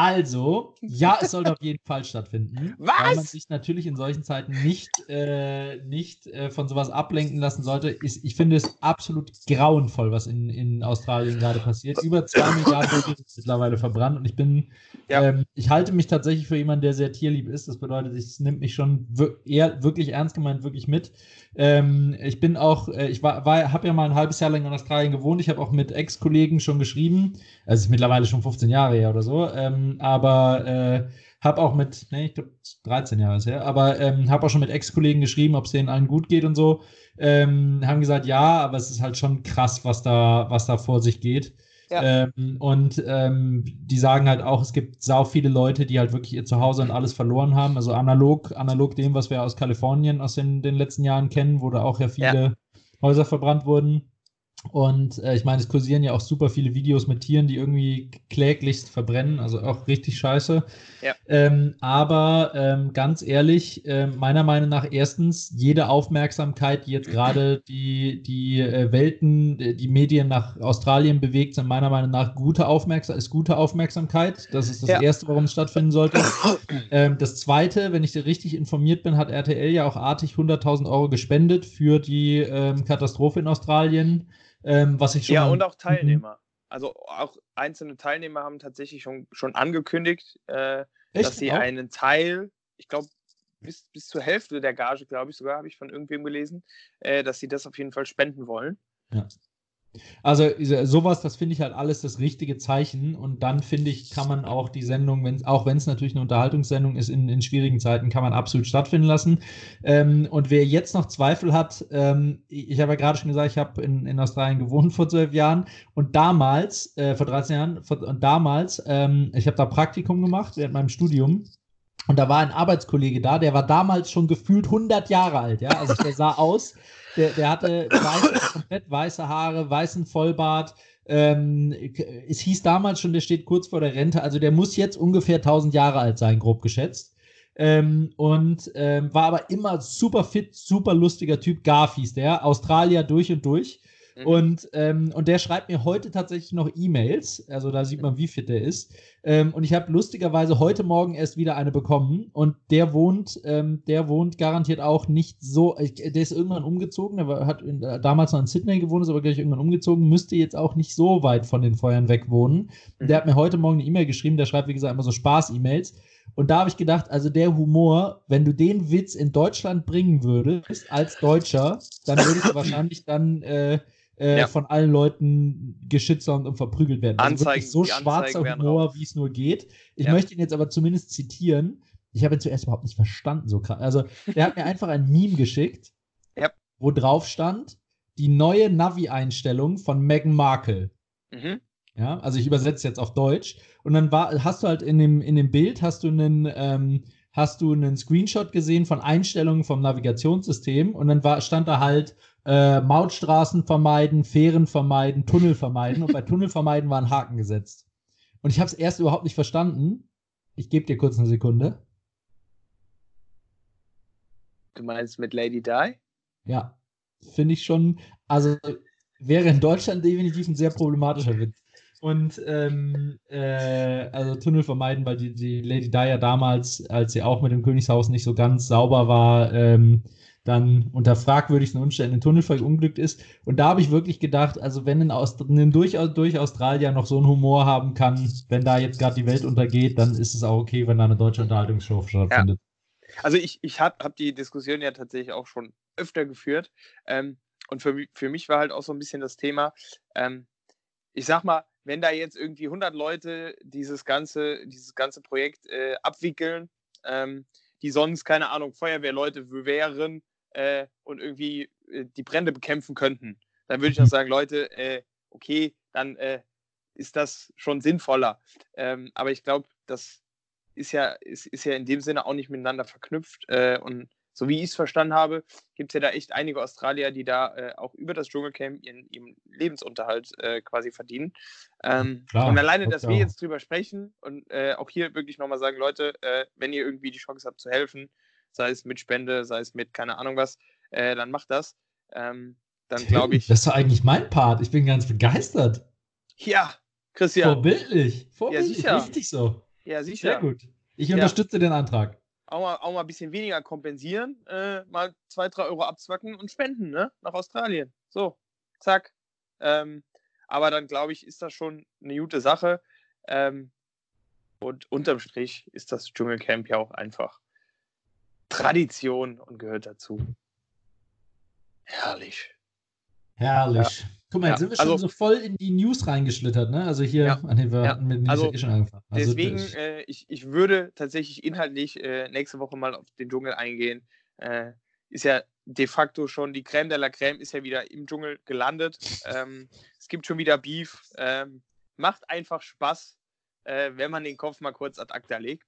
Also, ja, es sollte auf jeden Fall stattfinden. Was? Weil man sich natürlich in solchen Zeiten nicht, äh, nicht äh, von sowas ablenken lassen sollte. Ist, ich finde es absolut grauenvoll, was in, in Australien gerade passiert. Über zwei Milliarden sind mittlerweile verbrannt und ich bin, Ja. ähm, ich halte mich tatsächlich für jemanden, der sehr tierlieb ist. Das bedeutet, es nimmt mich schon wir eher wirklich ernst gemeint, wirklich mit. Ähm, ich bin auch, äh, ich war, war habe ja mal ein halbes Jahr lang in Australien gewohnt. Ich habe auch mit Ex-Kollegen schon geschrieben. Also es ist mittlerweile schon 15 Jahre her oder so. Ähm, aber äh, habe auch mit, ne, ich glaube 13 Jahre ist her, aber ähm, habe auch schon mit Ex-Kollegen geschrieben, ob es denen allen gut geht und so. Ähm, haben gesagt, ja, aber es ist halt schon krass, was da, was da vor sich geht. Ja. Ähm, und ähm, die sagen halt auch, es gibt sau viele Leute, die halt wirklich ihr Zuhause und alles verloren haben. Also analog, analog dem, was wir aus Kalifornien aus den, den letzten Jahren kennen, wo da auch ja viele Häuser verbrannt wurden. Und äh, ich meine, es kursieren ja auch super viele Videos mit Tieren, die irgendwie kläglichst verbrennen, also auch richtig scheiße. Ja. Ähm, aber ähm, ganz ehrlich, äh, meiner Meinung nach erstens, jede Aufmerksamkeit, die jetzt gerade die, die äh, Welten, äh, die Medien nach Australien bewegt, sind meiner Meinung nach gute Aufmerksam ist gute Aufmerksamkeit. Das ist das Ja. Erste, warum es stattfinden sollte. Ähm, das zweite, wenn ich richtig informiert bin, hat RTL ja auch artig 100.000 Euro gespendet für die ähm, Katastrophe in Australien. Ähm, was ich schon Ja, und auch Teilnehmer. Also auch einzelne Teilnehmer haben tatsächlich schon, schon angekündigt, äh, dass sie Auch? einen Teil, ich glaube, bis, bis zur Hälfte der Gage, glaube ich, sogar, habe ich von irgendwem gelesen, äh, dass sie das auf jeden Fall spenden wollen. Also sowas, das finde ich halt alles das richtige Zeichen. Und dann finde ich, kann man auch die Sendung, wenn, auch wenn es natürlich eine Unterhaltungssendung ist, in, in schwierigen Zeiten, kann man absolut stattfinden lassen. Ähm, und wer jetzt noch Zweifel hat, ähm, ich habe ja gerade schon gesagt, ich habe in, in Australien gewohnt vor zwölf Jahren. Und damals, äh, vor 13 Jahren, vor, und damals, ähm, ich habe da Praktikum gemacht während meinem Studium. Und da war ein Arbeitskollege da, der war damals schon gefühlt 100 Jahre alt, ja, also der sah aus der, der hatte weiße, komplett weiße Haare, weißen Vollbart. Ähm, es hieß damals schon, der steht kurz vor der Rente. Also der muss jetzt ungefähr 1000 Jahre alt sein, grob geschätzt. Ähm, und ähm, war aber immer super fit, super lustiger Typ. Garf hieß der, Australier durch und durch. Mhm. Und, ähm, und der schreibt mir heute tatsächlich noch E-Mails. Also da sieht man, wie fit der ist. Ähm, und ich habe lustigerweise heute Morgen erst wieder eine bekommen. Und der wohnt, ähm, der wohnt garantiert auch nicht so. Der ist irgendwann umgezogen. Der war, hat in, äh, damals noch in Sydney gewohnt, ist aber gleich irgendwann umgezogen. Müsste jetzt auch nicht so weit von den Feuern weg wohnen. Mhm. Der hat mir heute Morgen eine E-Mail geschrieben. Der schreibt, wie gesagt, immer so Spaß-E-Mails. Und da habe ich gedacht, also der Humor, wenn du den Witz in Deutschland bringen würdest, als Deutscher, dann würdest du wahrscheinlich dann äh, äh, ja. von allen Leuten geschützt und verprügelt werden. Also Anzeigen, so schwarzer Humor, wie es nur geht. Ich ja. möchte ihn jetzt aber zumindest zitieren. Ich habe ihn zuerst überhaupt nicht verstanden, so krass. Also, der hat mir einfach ein Meme geschickt, ja. wo drauf stand, die neue Navi-Einstellung von Meghan Markle. Mhm. Ja, also ich übersetze jetzt auf Deutsch. Und dann war, hast du halt in dem, in dem Bild hast du einen, ähm, hast du einen Screenshot gesehen von Einstellungen vom Navigationssystem und dann war, stand da halt äh, Mautstraßen vermeiden, Fähren vermeiden, Tunnel vermeiden. Und bei Tunnel vermeiden war ein Haken gesetzt. Und ich habe es erst überhaupt nicht verstanden. Ich gebe dir kurz eine Sekunde. Du meinst mit Lady Di? Ja, finde ich schon. Also wäre in Deutschland definitiv ein sehr problematischer Witz. Und ähm, äh, also Tunnel vermeiden, weil die, die Lady Di ja damals, als sie auch mit dem Königshaus nicht so ganz sauber war, ähm, dann unter fragwürdigsten Umständen in Tunnel verunglückt ist. Und da habe ich wirklich gedacht, also wenn ein, Aust ein durch, durch Australier noch so einen Humor haben kann, wenn da jetzt gerade die Welt untergeht, dann ist es auch okay, wenn da eine deutsche Unterhaltungsshow stattfindet. Ja. Also ich, ich habe hab die Diskussion ja tatsächlich auch schon öfter geführt. Ähm, und für, für mich war halt auch so ein bisschen das Thema, ähm, ich sag mal, wenn da jetzt irgendwie 100 Leute dieses ganze, dieses ganze Projekt äh, abwickeln, ähm, die sonst, keine Ahnung, Feuerwehrleute wären, äh, und irgendwie äh, die Brände bekämpfen könnten, dann würde ich noch mhm. sagen, Leute, äh, okay, dann äh, ist das schon sinnvoller. Ähm, aber ich glaube, das ist ja, ist, ist ja in dem Sinne auch nicht miteinander verknüpft. Äh, und so wie ich es verstanden habe, gibt es ja da echt einige Australier, die da äh, auch über das Dschungelcamp ihren, ihren Lebensunterhalt quasi verdienen. Ähm, klar, und alleine, dass wir jetzt drüber sprechen und auch hier wirklich nochmal sagen, Leute, wenn ihr irgendwie die Chance habt zu helfen, sei es mit Spende, sei es mit keine Ahnung was, äh, dann macht das. Ähm, dann glaube ich. Das ist eigentlich mein Part. Ich bin ganz begeistert. Ja, Christian. Vorbildlich. Vorbildlich. Ja, Richtig so. Ja, sicher. Sehr gut. Ich unterstütze ja. den Antrag. Auch mal, auch mal ein bisschen weniger kompensieren, äh, mal zwei, drei Euro abzwacken und spenden, ne? Nach Australien. So, zack. Ähm, aber dann glaube ich, ist das schon eine gute Sache. Ähm, und unterm Strich ist das Dschungelcamp ja auch einfach Tradition und gehört dazu. Herrlich. Herrlich. Ja. Guck mal, jetzt ja, sind wir schon also, so voll in die News reingeschlittert, ne? Also hier, ja, nee, wir ja, mit also, eh schon angefangen. Also deswegen, äh, ich, ich würde tatsächlich inhaltlich äh, nächste Woche mal auf den Dschungel eingehen. Äh, ist ja de facto schon die Crème de la Crème ist ja wieder im Dschungel gelandet. Ähm, es gibt schon wieder Beef. Ähm, macht einfach Spaß, äh, wenn man den Kopf mal kurz ad acta legt.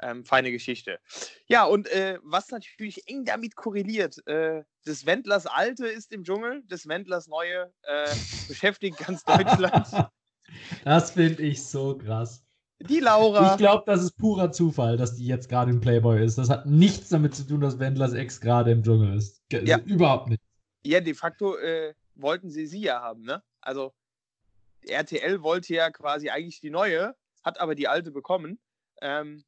Ähm, feine Geschichte. Ja, und äh, was natürlich eng damit korreliert, äh, des Wendlers Alte ist im Dschungel, des Wendlers Neue äh, beschäftigt ganz Deutschland. das finde ich so krass. Die Laura. Ich glaube, das ist purer Zufall, dass die jetzt gerade im Playboy ist. Das hat nichts damit zu tun, dass Wendlers Ex gerade im Dschungel ist. Ja. Überhaupt nicht. Ja, de facto äh, wollten sie sie ja haben, ne? Also RTL wollte ja quasi eigentlich die neue, hat aber die alte bekommen. Ähm,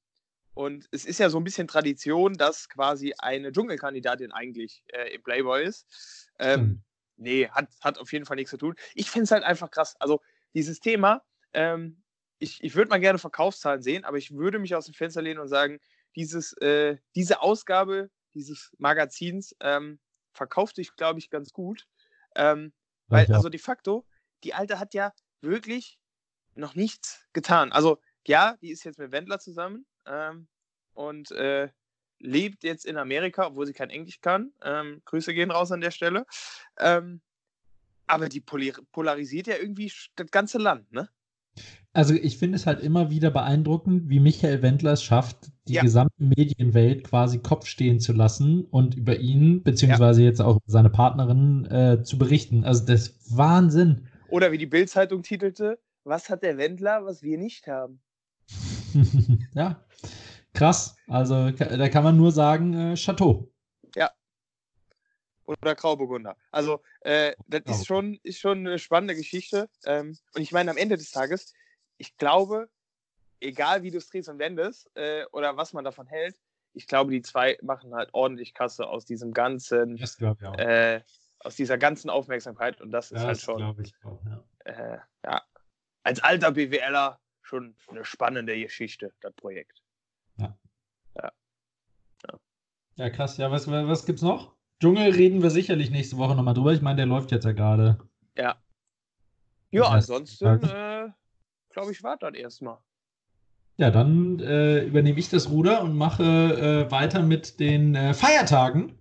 und es ist ja so ein bisschen Tradition, dass quasi eine Dschungelkandidatin eigentlich äh, im Playboy ist. Ähm, hm. Nee, hat, hat auf jeden Fall nichts zu tun. Ich finde es halt einfach krass. Also dieses Thema, ähm, ich, ich würde mal gerne Verkaufszahlen sehen, aber ich würde mich aus dem Fenster lehnen und sagen, dieses, äh, diese Ausgabe dieses Magazins ähm, verkauft sich, glaube ich, ganz gut. Ähm, weil, also de facto, die Alte hat ja wirklich noch nichts getan. Also, ja, die ist jetzt mit Wendler zusammen ähm, und äh, lebt jetzt in Amerika, obwohl sie kein Englisch kann. Ähm, Grüße gehen raus an der Stelle. Ähm, aber die polarisiert ja irgendwie das ganze Land, ne? Also ich finde es halt immer wieder beeindruckend, wie Michael Wendler es schafft, die ja. gesamte Medienwelt quasi Kopf stehen zu lassen und über ihn, beziehungsweise ja. jetzt auch seine Partnerin, äh, zu berichten. Also das ist Wahnsinn. Oder wie die Bild-Zeitung titelte, was hat der Wendler, was wir nicht haben? ja, krass. Also da kann man nur sagen, äh, Chateau. Ja. Oder Grauburgunder. Also äh, das ist schon, ist schon eine spannende Geschichte. Ähm, und ich meine, am Ende des Tages, ich glaube, egal wie du es drehst und wendest äh, oder was man davon hält, ich glaube, die zwei machen halt ordentlich Kasse aus diesem ganzen, äh, aus dieser ganzen Aufmerksamkeit und das ist ja, halt schon, glaube ich auch, ja. Äh, ja, als alter BWLer schon eine spannende Geschichte, das Projekt. Ja. Ja, ja. ja krass. Ja, was, was gibt's noch? Dschungel reden wir sicherlich nächste Woche nochmal drüber. Ich meine, der läuft jetzt ja gerade. Ja. Ja, ansonsten äh, glaube ich, war das erstmal. Ja, dann äh, übernehme ich das Ruder und mache äh, weiter mit den äh, Feiertagen.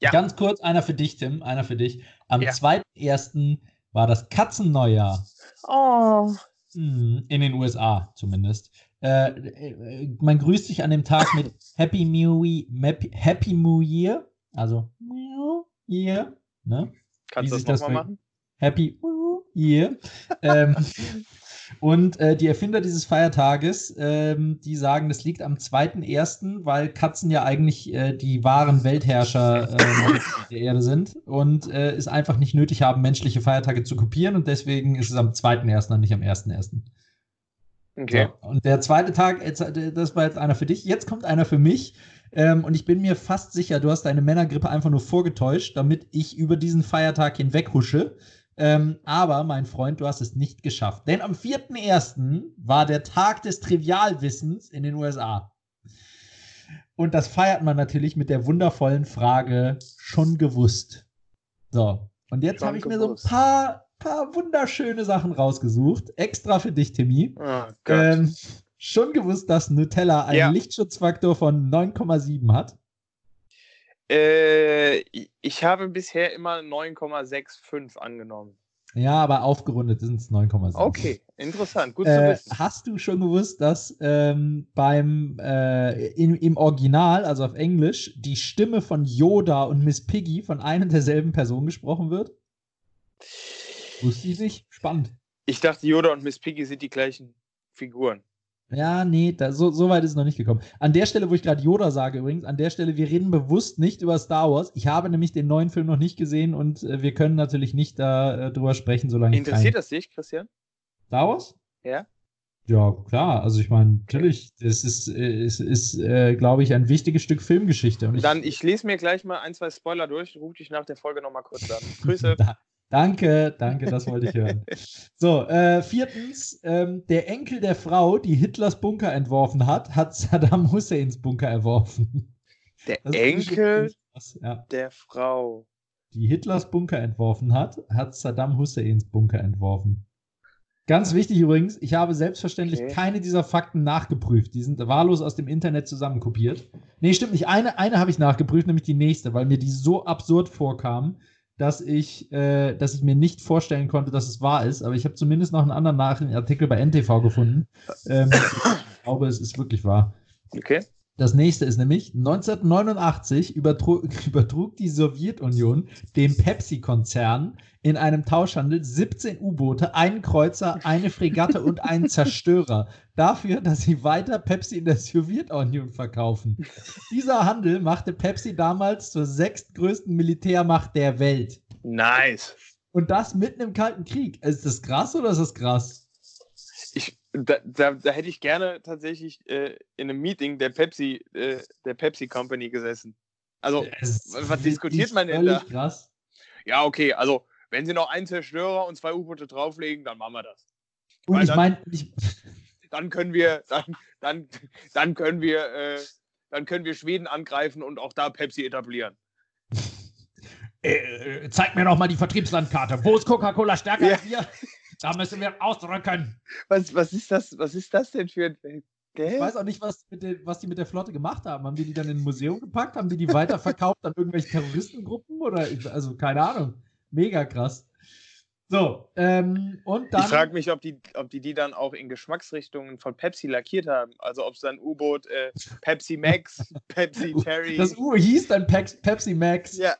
Ja. Ganz kurz, einer für dich, Tim, einer für dich. Am ja. 2.1. war das Katzenneujahr. Oh. Hm, in den USA zumindest. Äh, äh, man grüßt sich an dem Tag mit Happy New Year, Happy New Year, also New Year. Ne? Kannst du das nochmal machen? Happy New Year. ähm, Und äh, die Erfinder dieses Feiertages, ähm, die sagen, das liegt am 2.1., weil Katzen ja eigentlich äh, die wahren Weltherrscher äh, der Erde sind und äh, es einfach nicht nötig haben, menschliche Feiertage zu kopieren und deswegen ist es am 2.1. und nicht am 1.1. Okay. So, und der zweite Tag, das war jetzt einer für dich. Jetzt kommt einer für mich. Ähm, und ich bin mir fast sicher, du hast deine Männergrippe einfach nur vorgetäuscht, damit ich über diesen Feiertag hinweg husche. Ähm, aber, mein Freund, du hast es nicht geschafft. Denn am 4.1. war der Tag des Trivialwissens in den USA. Und das feiert man natürlich mit der wundervollen Frage, schon gewusst. So, und jetzt habe ich mir so ein paar, paar wunderschöne Sachen rausgesucht. Extra für dich, Timmy. Oh ähm, schon gewusst, dass Nutella einen ja. Lichtschutzfaktor von 9,7 hat? Äh, ich habe bisher immer 9,65 angenommen. Ja, aber aufgerundet sind es 9,6. Okay, interessant, gut zu äh, wissen. Hast du schon gewusst, dass ähm, beim äh, in, im Original, also auf Englisch, die Stimme von Yoda und Miss Piggy von einer derselben Person gesprochen wird? Wusste ich nicht? Spannend. Ich dachte, Yoda und Miss Piggy sind die gleichen Figuren. Ja, nee, da, so, so, weit ist es noch nicht gekommen. An der Stelle, wo ich gerade Yoda sage übrigens, an der Stelle, wir reden bewusst nicht über Star Wars. Ich habe nämlich den neuen Film noch nicht gesehen und äh, wir können natürlich nicht da äh, drüber sprechen, solange Interessiert das dich, Christian? Star Wars? Ja. Ja, klar. Also ich meine, natürlich, das ist, äh, ist, ist äh, glaube ich, ein wichtiges Stück Filmgeschichte. Und Dann, ich lese mir gleich mal ein, zwei Spoiler durch, rufe dich nach der Folge nochmal kurz an. Grüße. Danke, danke, das wollte ich hören. So, äh, viertens, ähm, der Enkel der Frau, die Hitlers Bunker entworfen hat, hat Saddam Husseins Bunker entworfen. Der Enkel ja. der Frau. Die Hitlers Bunker entworfen hat, hat Saddam Husseins Bunker entworfen. Ganz wichtig übrigens, ich habe selbstverständlich okay. keine dieser Fakten nachgeprüft. Die sind wahllos aus dem Internet zusammenkopiert. Nee, stimmt nicht. Eine, eine habe ich nachgeprüft, nämlich die nächste, weil mir die so absurd vorkam, dass ich, äh, dass ich mir nicht vorstellen konnte, dass es wahr ist. Aber ich habe zumindest noch einen anderen Nachrichtenartikel bei NTV gefunden. Ähm, ich glaube, es ist wirklich wahr. Okay. Das nächste ist nämlich 1989 übertrug, übertrug die Sowjetunion dem Pepsi-Konzern in einem Tauschhandel 17 U-Boote, einen Kreuzer, eine Fregatte und einen Zerstörer dafür, dass sie weiter Pepsi in der Sowjetunion verkaufen. Dieser Handel machte Pepsi damals zur sechstgrößten Militärmacht der Welt. Nice. Und das mitten im Kalten Krieg. Ist das krass oder ist das krass? Da, da, da hätte ich gerne tatsächlich äh, in einem Meeting der Pepsi, äh, der Pepsi Company gesessen. Also, was diskutiert man denn da? Krass. Ja, okay, also wenn sie noch einen Zerstörer und zwei U-Boote drauflegen, dann machen wir das. Und Weil ich meine, dann können wir, dann, dann, dann können wir, äh, dann können wir Schweden angreifen und auch da Pepsi etablieren. äh, zeig mir doch mal die Vertriebslandkarte. Wo ist Coca-Cola stärker ja. als wir? Da müssen wir ausdrücken. Was, was, ist das, was ist das denn für ein. Gell? Ich weiß auch nicht, was, den, was, die mit der Flotte gemacht haben. Haben die die dann in ein Museum gepackt? Haben die die weiterverkauft an irgendwelche Terroristengruppen? Oder, also keine Ahnung. Mega krass. So, ähm, und dann. Ich frage mich, ob die, ob die die dann auch in Geschmacksrichtungen von Pepsi lackiert haben. Also ob es dann U-Boot äh, Pepsi Max, Pepsi Cherry. Das U hieß dann Pe Pepsi Max. Ja.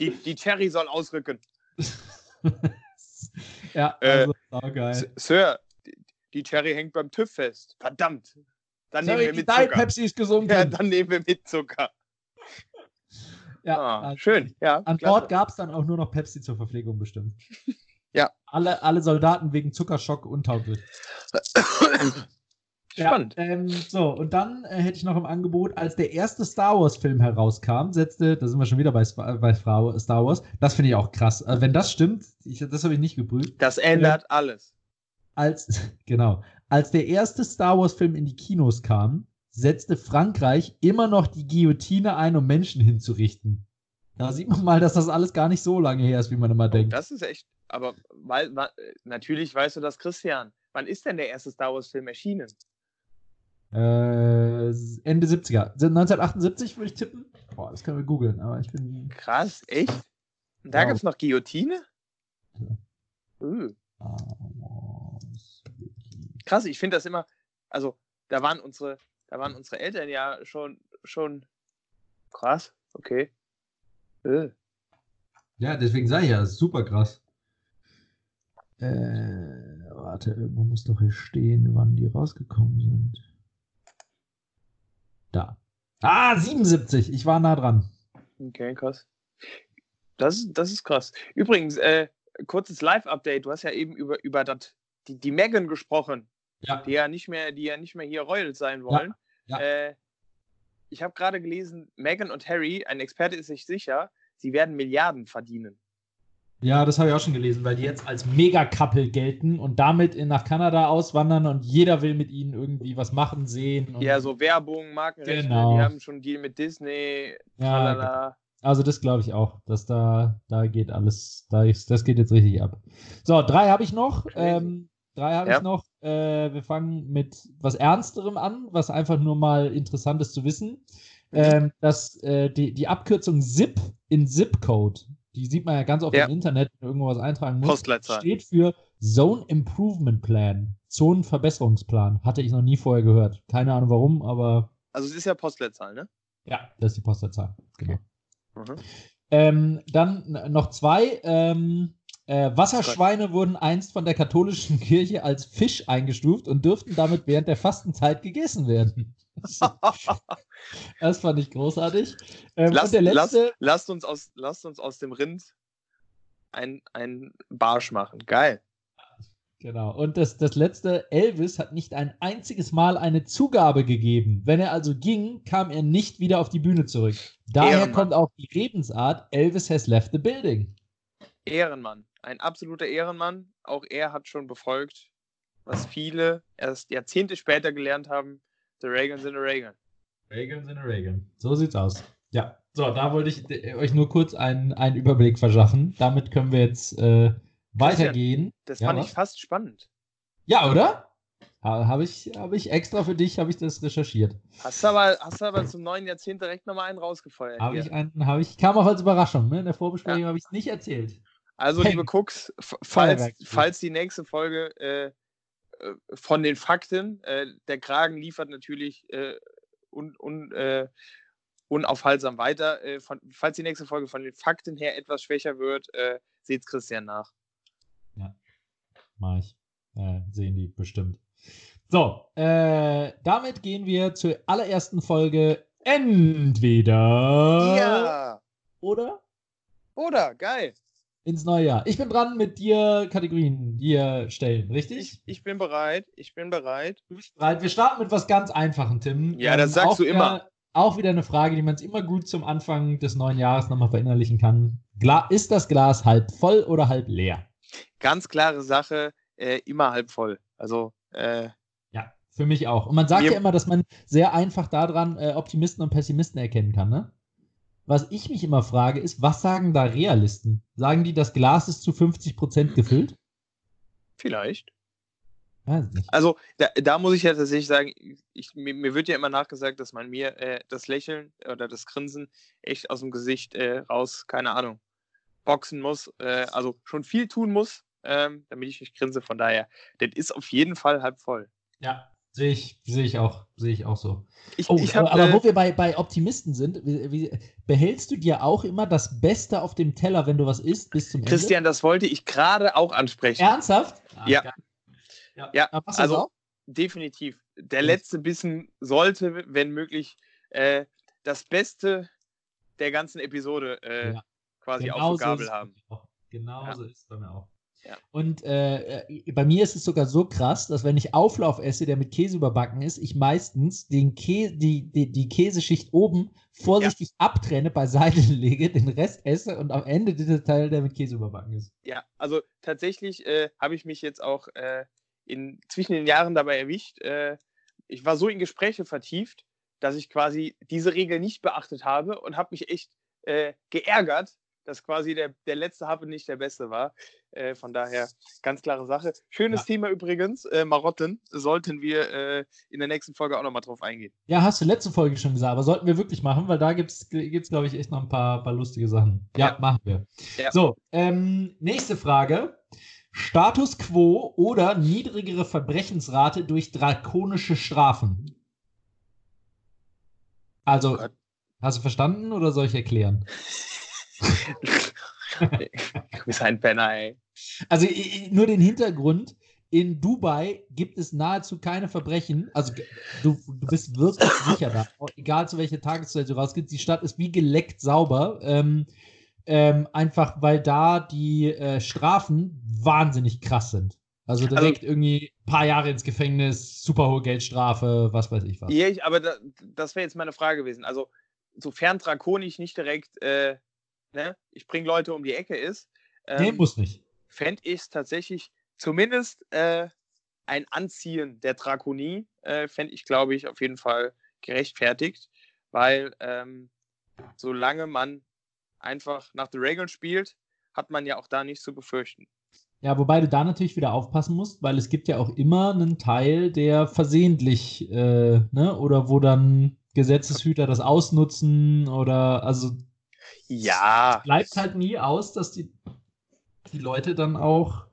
Die, die Cherry soll ausrücken. ja, also, äh, geil. Sir, die, Cherry hängt beim TÜV fest. Verdammt. Dann Sorry, nehmen wir mit Zucker. Pepsi ist gesunken. Ja, dann nehmen wir mit Zucker. Ja, ah, also, schön. Ja, an Bord gab es dann auch nur noch Pepsi zur Verpflegung bestimmt. Ja. Alle, alle Soldaten wegen Zuckerschock untauglich. Spannend. Ja, ähm, so, und dann äh, hätte ich noch im Angebot, als der erste Star Wars-Film herauskam, setzte, da sind wir schon wieder bei, bei Star Wars, das finde ich auch krass. Also, wenn das stimmt, ich, das habe ich nicht geprüft. Das ändert äh, alles. Als, genau, als der erste Star Wars-Film in die Kinos kam, setzte Frankreich immer noch die Guillotine ein, um Menschen hinzurichten. Da sieht man mal, dass das alles gar nicht so lange her ist, wie man immer denkt. Das ist echt aber weil, natürlich weißt du das, Christian. Wann ist denn der erste Star Wars-Film erschienen? Äh, Ende 70er. 1978 würde ich tippen. Boah, das können wir googeln, aber ich bin. Krass, echt? Und da gab es noch Guillotine? Ja. Krass, ich finde das immer. Also, da waren unsere, da waren unsere Eltern ja schon, schon krass, okay. Uh. Ja, deswegen sage ich ja, super krass. Äh, warte, irgendwo muss doch hier stehen, wann die rausgekommen sind. Da. Ah, 77. Ich war nah dran. Okay, krass. Das, das ist krass. Übrigens, äh, kurzes Live-Update. Du hast ja eben über, über dat, die, die Megan gesprochen. Ja. Die ja nicht mehr, die ja nicht mehr hier Royals sein wollen. Ja. ja. Äh, ich habe gerade gelesen, Megan und Harry, ein Experte ist sich sicher, sie werden Milliarden verdienen. Ja, das habe ich auch schon gelesen, weil die jetzt als Mega-Couple gelten und damit in, nach Kanada auswandern und jeder will mit ihnen irgendwie was machen, sehen. ja, so Werbung, Markenrechte, genau. die haben schon Deal mit Disney. Ja, genau. also das glaube ich auch, dass da, da geht alles, da ist, das geht jetzt richtig ab. So, drei habe ich noch. Ähm, drei habe ja. ich noch. Äh, wir fangen mit was Ernsterem an, was einfach nur mal interessant ist zu wissen. Mhm. Ähm, dass äh, die, die Abkürzung ZIP in ZIP-Code die sieht man ja ganz oft ja. im Internet, wenn irgendwas eintragen muss, Postleitzahl. steht für Zone Improvement Plan, Zonenverbesserungsplan. Hatte ich noch nie vorher gehört. Keine Ahnung warum, aber. Also es ist ja Postleitzahl, ne? Ja, das ist die Postleitzahl, genau. Mhm. Ähm, dann noch zwei. Ähm, äh, Wasserschweine wurden einst von der katholischen Kirche als Fisch eingestuft und dürften damit während der Fastenzeit gegessen werden. das fand ich großartig. Ähm, Lass, letzte... lass, lasst, uns aus, lasst uns aus dem Rind ein, ein Barsch machen. Geil. Genau. Und das, das letzte, Elvis hat nicht ein einziges Mal eine Zugabe gegeben. Wenn er also ging, kam er nicht wieder auf die Bühne zurück. Daher Ehrenmann. kommt auch die Redensart, Elvis has left the building. Ehrenmann. Ein absoluter Ehrenmann. Auch er hat schon befolgt, was viele erst Jahrzehnte später gelernt haben. The Reagan sind a Reagan. Reagan sind a Reagan. So sieht's aus. Ja, so, da wollte ich euch nur kurz einen, einen Überblick verschaffen. Damit können wir jetzt äh, weitergehen. Das, ja, fand was? ich fast spannend. Ja, oder? Habe ich, hab ich extra für dich ich das recherchiert. Hast du aber, hast du aber zum neuen Jahrzehnt direkt nochmal einen rausgefeuert. Habe ich einen, habe ich, kam auch als Überraschung. Ne? In der Vorbesprechung ja. habe ich es nicht erzählt. Also, liebe Cooks, falls, falls die nächste Folge äh, äh, von den Fakten. Äh, der Kragen liefert natürlich äh, un, un, äh, unaufhaltsam weiter. Äh, von, falls die nächste Folge von den Fakten her etwas schwächer wird, äh, seht Christian nach. Ja, mach ich. sehen die bestimmt. So, damit gehen wir zur allerersten Folge entweder. Ja. Oder? Oder, geil ins neue Jahr. Ich bin dran mit dir Kategorien dir stellen, richtig? Ich, ich, bin bereit. Ich bin bereit. Du bist bereit. Wir starten mit was ganz Einfachem, Tim. Ja, das ähm, sagst du wieder, immer. Auch wieder eine Frage, die man es immer gut zum Anfang des neuen Jahres nochmal verinnerlichen kann. Gla ist das Glas halb voll oder halb leer? Ganz klare Sache, äh, immer halb voll. Also, äh, ja, für mich auch. Und man sagt ja immer, dass man sehr einfach daran äh, Optimisten und Pessimisten erkennen kann, ne? Was ich mich immer frage, ist, was sagen da Realisten? Sagen die, das Glas ist zu 50% gefüllt? Vielleicht. Also da, da, muss ich ja tatsächlich sagen, ich, mir, mir, wird ja immer nachgesagt, dass man mir äh, das Lächeln oder das Grinsen echt aus dem Gesicht äh, raus, keine Ahnung, boxen muss. Äh, also schon viel tun muss, ähm, damit ich nicht grinse. Von daher, das ist auf jeden Fall halb voll. Ja, sehe ich, sehe ich auch, sehe ich auch so. Ich, oh, ich hab, aber äh, wo wir bei, bei Optimisten sind, wie, wie, behältst du dir auch immer das Beste auf dem Teller, wenn du was isst, bis zum Ende? Christian, das wollte ich gerade auch ansprechen. Ernsthaft? Ah, ja. Geil. Ja, ja also definitiv. Der letzte Bissen sollte, wenn möglich, äh, das Beste der ganzen Episode äh, ja. quasi genau auf der Gabel so haben. Genau ja. so ist es bei mir auch. Ja. Und äh, äh, bei mir ist es sogar so krass, dass wenn ich Auflauf esse, der mit Käse überbacken ist, ich meistens den Kä die, die, die Käseschicht oben vorsichtig ja. abtrenne, beiseite lege, den Rest esse und am Ende dieser Teil, der mit Käse überbacken ist. Ja, also tatsächlich äh, habe ich mich jetzt auch äh, in, zwischen den Jahren dabei erwischt. Äh, ich war so in Gespräche vertieft, dass ich quasi diese Regel nicht beachtet habe und habe mich echt äh, geärgert, dass quasi der, der letzte Happe nicht der beste war. Äh, von daher ganz klare Sache. Schönes ja. Thema übrigens, äh, Marotten. Sollten wir äh, in der nächsten Folge auch nochmal drauf eingehen. Ja, hast du letzte Folge schon gesagt, aber sollten wir wirklich machen, weil da gibt es, glaube ich, echt noch ein paar, paar lustige Sachen. Ja, ja. machen wir. Ja. So, ähm, nächste Frage. Status quo oder niedrigere Verbrechensrate durch drakonische Strafen. Also, oh hast du verstanden oder soll ich erklären? Du bist ein Penner, ey. Also nur den Hintergrund. In Dubai gibt es nahezu keine Verbrechen. Also du, du bist wirklich sicher da. Egal zu welcher Tageszeit du rausgehst, die Stadt ist wie geleckt sauber. Ähm, ähm, einfach weil da die äh, Strafen wahnsinnig krass sind. Also, direkt also, irgendwie ein paar Jahre ins Gefängnis, super hohe Geldstrafe, was weiß ich was. Ja, aber da, das wäre jetzt meine Frage gewesen. Also, sofern drakonisch nicht direkt, äh, ne, ich bringe Leute um die Ecke ist. Ähm, nee, muss nicht. Fände ich es tatsächlich zumindest äh, ein Anziehen der Drakonie, äh, fände ich, glaube ich, auf jeden Fall gerechtfertigt, weil ähm, solange man einfach nach den Regeln spielt, hat man ja auch da nichts zu befürchten. Ja, wobei du da natürlich wieder aufpassen musst, weil es gibt ja auch immer einen Teil, der versehentlich, äh, ne, oder wo dann Gesetzeshüter das ausnutzen oder also ja. bleibt halt nie aus, dass die, die Leute dann auch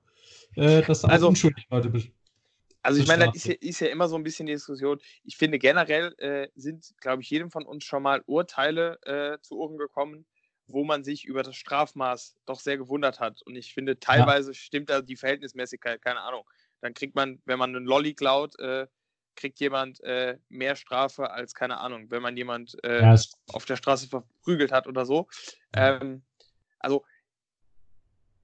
äh, das also, unschuldig Leute Also ich meine, das ist ja, ist ja, immer so ein bisschen die Diskussion. Ich finde generell äh, sind, glaube ich, jedem von uns schon mal Urteile äh, zu Ohren gekommen, wo man sich über das Strafmaß doch sehr gewundert hat. Und ich finde, teilweise ja. stimmt da die Verhältnismäßigkeit, keine Ahnung. Dann kriegt man, wenn man einen Lolly klaut, äh, kriegt jemand äh, mehr Strafe als, keine Ahnung, wenn man jemand äh, ja, auf der Straße verprügelt hat oder so. Ähm, also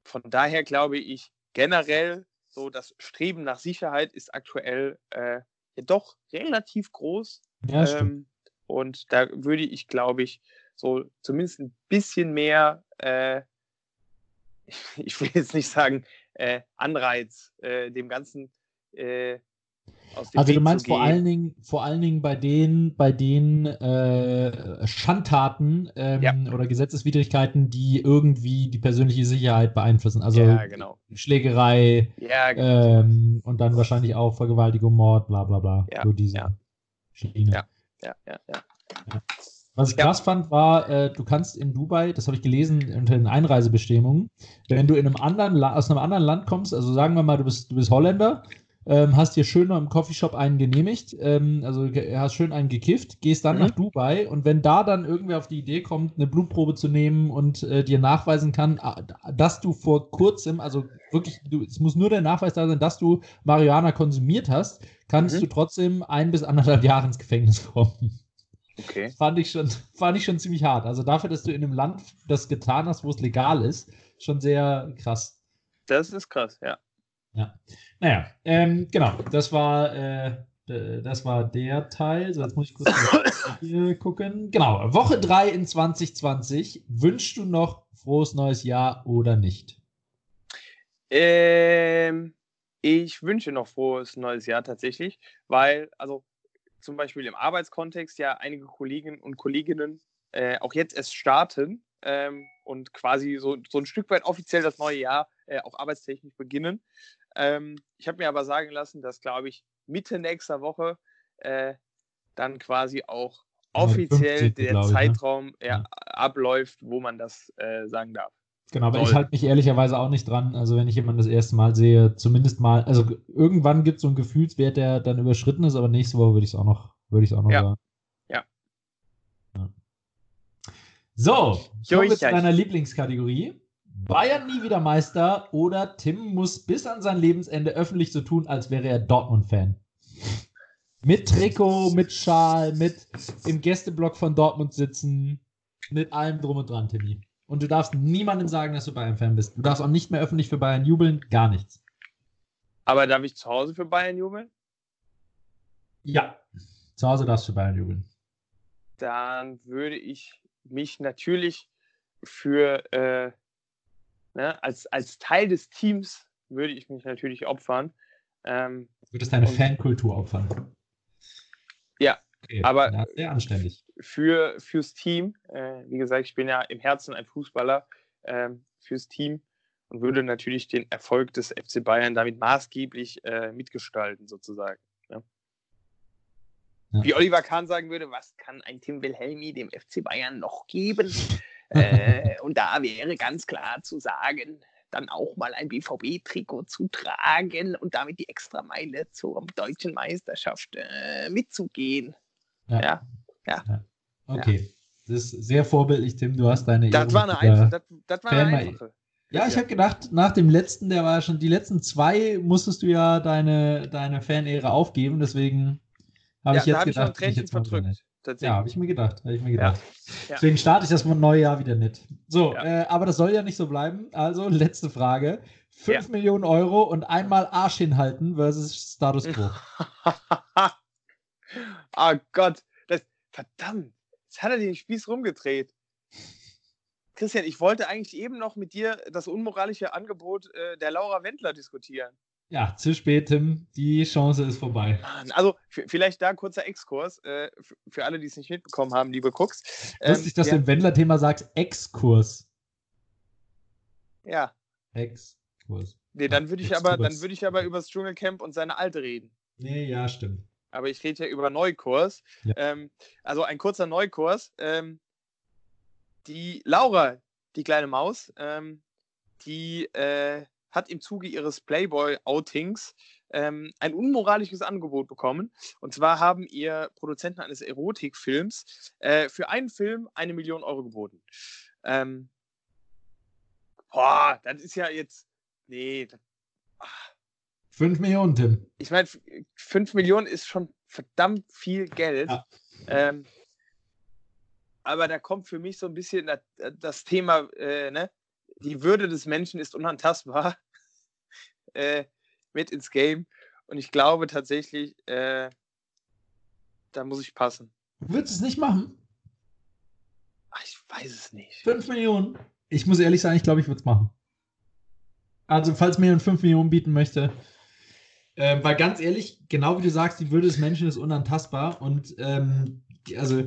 von daher glaube ich generell, so das Streben nach Sicherheit ist aktuell äh, ja doch relativ groß. Ja, ähm, und da würde ich, glaube ich, so zumindest ein bisschen mehr, äh, ich will jetzt nicht sagen, äh, Anreiz äh, dem Ganzen äh, also Weg du meinst vor allen Dingen, vor allen Dingen bei den, bei den äh, Schandtaten ähm, ja. oder Gesetzeswidrigkeiten, die irgendwie die persönliche Sicherheit beeinflussen. Also ja, genau. Schlägerei ja, genau. ähm, und dann wahrscheinlich auch Vergewaltigung, Mord, bla bla bla. Ja, so diese ja. Schiene. Ja, ja, ja, ja. Was ich krass fand, war, äh, du kannst in Dubai, das habe ich gelesen unter den Einreisebestimmungen, wenn du in einem anderen aus einem anderen Land kommst, also sagen wir mal, du bist, du bist Holländer, ähm, hast dir schön noch im Coffeeshop einen genehmigt, ähm, also hast schön einen gekifft, gehst dann mhm. nach Dubai und wenn da dann irgendwer auf die Idee kommt, eine Blutprobe zu nehmen und äh, dir nachweisen kann, dass du vor kurzem, also wirklich, du, es muss nur der Nachweis da sein, dass du Marihuana konsumiert hast, kannst mhm. du trotzdem ein bis anderthalb Jahre ins Gefängnis kommen. Okay. Das fand ich, schon, fand ich schon ziemlich hart. Also dafür, dass du in einem Land das getan hast, wo es legal ist, schon sehr krass. Das ist krass, ja. Ja. Naja, ähm, genau, das war, äh, das war der Teil. So, jetzt muss ich kurz hier gucken. Genau, Woche 3 in 2020. Wünschst du noch frohes neues Jahr oder nicht? Ähm, ich wünsche noch frohes neues Jahr tatsächlich, weil, also zum Beispiel im Arbeitskontext ja einige Kollegen und Kolleginnen äh, auch jetzt erst starten ähm, und quasi so, so ein Stück weit offiziell das neue Jahr äh, auch arbeitstechnisch beginnen. Ähm, ich habe mir aber sagen lassen, dass, glaube ich, Mitte nächster Woche äh, dann quasi auch offiziell 50, der ich, ne? Zeitraum ne? ja, abläuft, wo man das äh, sagen darf. Genau, aber Soll. ich halte mich ehrlicherweise auch nicht dran. Also wenn ich jemanden das erste Mal sehe, zumindest mal, also irgendwann gibt es so einen Gefühlswert, der dann überschritten ist, aber nächste Woche würde ich es auch noch, würde ich auch noch ja. sagen. Ja. ja. So, kommen wir zu deiner Lieblingskategorie. Bayern nie wieder Meister oder Tim muss bis an sein Lebensende öffentlich so tun, als wäre er Dortmund-Fan. Mit Trikot, mit Schal, mit im Gästeblock von Dortmund sitzen, mit allem drum und dran, Timmy. Und du darfst niemandem sagen, dass du Bayern-Fan bist. Du darfst auch nicht mehr öffentlich für Bayern jubeln, gar nichts. Aber darf ich zu Hause für Bayern jubeln? Ja, zu Hause darfst du für Bayern jubeln. Dann würde ich mich natürlich für, äh, ne, als, als Teil des Teams würde ich mich natürlich opfern. Ähm, du würdest deine Fankultur opfern. Ja, Okay, aber ja, sehr anständig. Für, fürs Team, äh, wie gesagt, ich bin ja im Herzen ein Fußballer, äh, fürs Team und würde natürlich den Erfolg des FC Bayern damit maßgeblich äh, mitgestalten, sozusagen. Ja. Ja. Wie Oliver Kahn sagen würde, was kann ein Tim Wilhelmi dem FC Bayern noch geben? Äh, und da wäre ganz klar zu sagen, dann auch mal ein BVB-Trikot zu tragen und damit die Extrameile zur deutschen Meisterschaft äh, mitzugehen. Ja. Ja. ja. ja. Okay. Das ist sehr vorbildlich, Tim. Du hast deine. Das war eine, Einf das, das war eine einfache. Ja, ich habe gedacht, nach dem letzten, der war schon, die letzten zwei musstest du ja deine, deine Fanehre aufgeben, deswegen habe ja, ich jetzt gedacht, ich, ich jetzt verdrückt. Ja, habe ich mir gedacht. Hab ich mir gedacht. Ja. Deswegen starte ich das neue Jahr wieder nicht. So, äh, aber das soll ja nicht so bleiben. Also, letzte Frage. 5 Millionen Euro und einmal Arsch hinhalten versus Status Quo. oh Gott, das, verdammt, jetzt hat er den Spieß rumgedreht. Christian, ich wollte eigentlich eben noch mit dir das unmoralische Angebot äh, der Laura Wendler diskutieren. Ja, zu spät, Tim. Die Chance ist vorbei. Also, vielleicht da ein kurzer Exkurs äh, für alle, die es nicht mitbekommen haben, liebe Cooks. Ähm, Lustig, dass ja. du im Wendler-Thema sagst, Exkurs. Ja. Exkurs. Nee, dann würde ich, aber, würd ich aber über das Dschungelcamp und seine Alte reden. Nee, ja, stimmt aber ich rede ja über Neukurs. Ja. Ähm, also ein kurzer Neukurs. Ähm, die Laura, die kleine Maus, ähm, die äh, hat im Zuge ihres Playboy-Outings ähm, ein unmoralisches Angebot bekommen. Und zwar haben ihr Produzenten eines Erotikfilms äh, für einen Film eine Million Euro geboten. Ähm, boah, das ist ja jetzt. Nee, ach, 5 Millionen, Tim. Ich meine, 5 Millionen ist schon verdammt viel Geld. Ja. Ähm, aber da kommt für mich so ein bisschen das, das Thema, äh, ne? Die Würde des Menschen ist unantastbar äh, mit ins Game. Und ich glaube tatsächlich, äh, da muss ich passen. Du würdest es nicht machen? Ach, ich weiß es nicht. 5 Millionen. Ich muss ehrlich sagen, ich glaube, ich würde es machen. Also, falls mir 5 Millionen bieten möchte, ähm, weil ganz ehrlich, genau wie du sagst, die Würde des Menschen ist unantastbar und ähm, also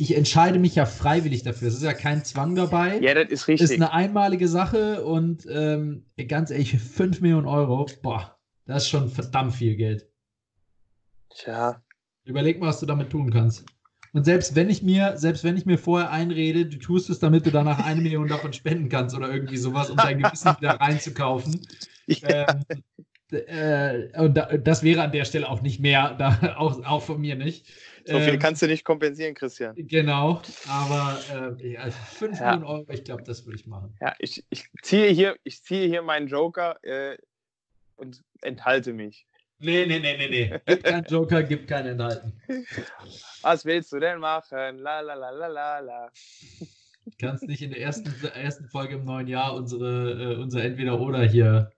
ich entscheide mich ja freiwillig dafür. Es ist ja kein Zwang dabei. Ja, das ist richtig. Ist eine einmalige Sache und ähm, ganz ehrlich, 5 Millionen Euro, boah, das ist schon verdammt viel Geld. Tja. Überleg mal, was du damit tun kannst. Und selbst wenn ich mir, selbst wenn ich mir vorher einrede, du tust es, damit du danach eine Million davon spenden kannst oder irgendwie sowas, um dein Gewissen wieder reinzukaufen. Ja. Ähm, äh, und da, das wäre an der Stelle auch nicht mehr, da, auch, auch von mir nicht. So viel ähm, kannst du nicht kompensieren, Christian. Genau, aber äh, ja, 5 ja. Millionen Euro, ich glaube, das würde ich machen. Ja, ich, ich, ziehe, hier, ich ziehe hier meinen Joker äh, und enthalte mich. Nee, nee, nee, nee, nee. Gibt keinen Joker, gibt keinen Enthalten. Was willst du denn machen? La la la la la la. Kannst nicht in der ersten, ersten Folge im neuen Jahr unsere, äh, unser Entweder-Oder hier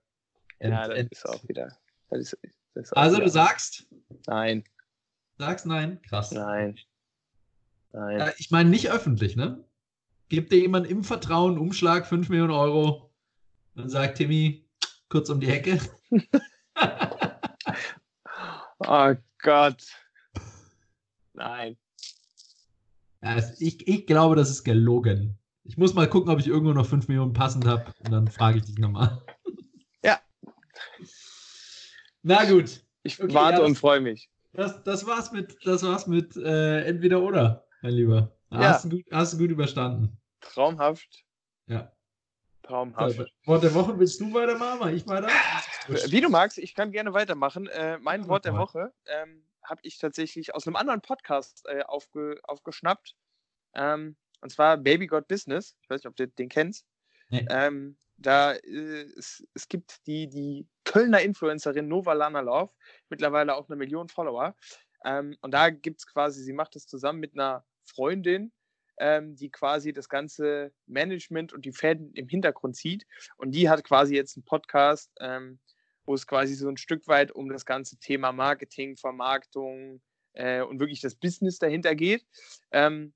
ja, das ist auch wieder. Ist, ist auch also wieder. du sagst? Nein. Sagst nein? Krass. Nein. Nein. Äh, ich meine nicht öffentlich, ne? Gibt dir jemand im Vertrauen Umschlag 5 Millionen Euro und sagt Timmy kurz um die Hecke? oh Gott. Nein. Ja, ich, ich glaube, das ist gelogen. Ich muss mal gucken, ob ich irgendwo noch 5 Millionen passend habe und dann frage ich dich nochmal. Ja. Na gut. Ich okay, warte ja, und freue mich. Das, das war's mit, das war's mit äh, entweder oder, mein Lieber. Ja. Hast, du gut, hast du gut überstanden. Traumhaft. Ja. Traumhaft. So, Wort der Woche willst du weitermachen? Mach ich weiter? Wie du magst, ich kann gerne weitermachen. Äh, mein Wort der Woche ähm, habe ich tatsächlich aus einem anderen Podcast äh, aufge, aufgeschnappt. Ähm, und zwar Baby Got Business. Ich weiß nicht, ob du den kennst. Nee. Ähm, da äh, es, es gibt die, die Kölner Influencerin Nova Lana Love, mittlerweile auch eine Million Follower. Ähm, und da gibt es quasi, sie macht das zusammen mit einer Freundin, ähm, die quasi das ganze Management und die Fäden im Hintergrund zieht. Und die hat quasi jetzt einen Podcast, ähm, wo es quasi so ein Stück weit um das ganze Thema Marketing, Vermarktung äh, und wirklich das Business dahinter geht. Ähm,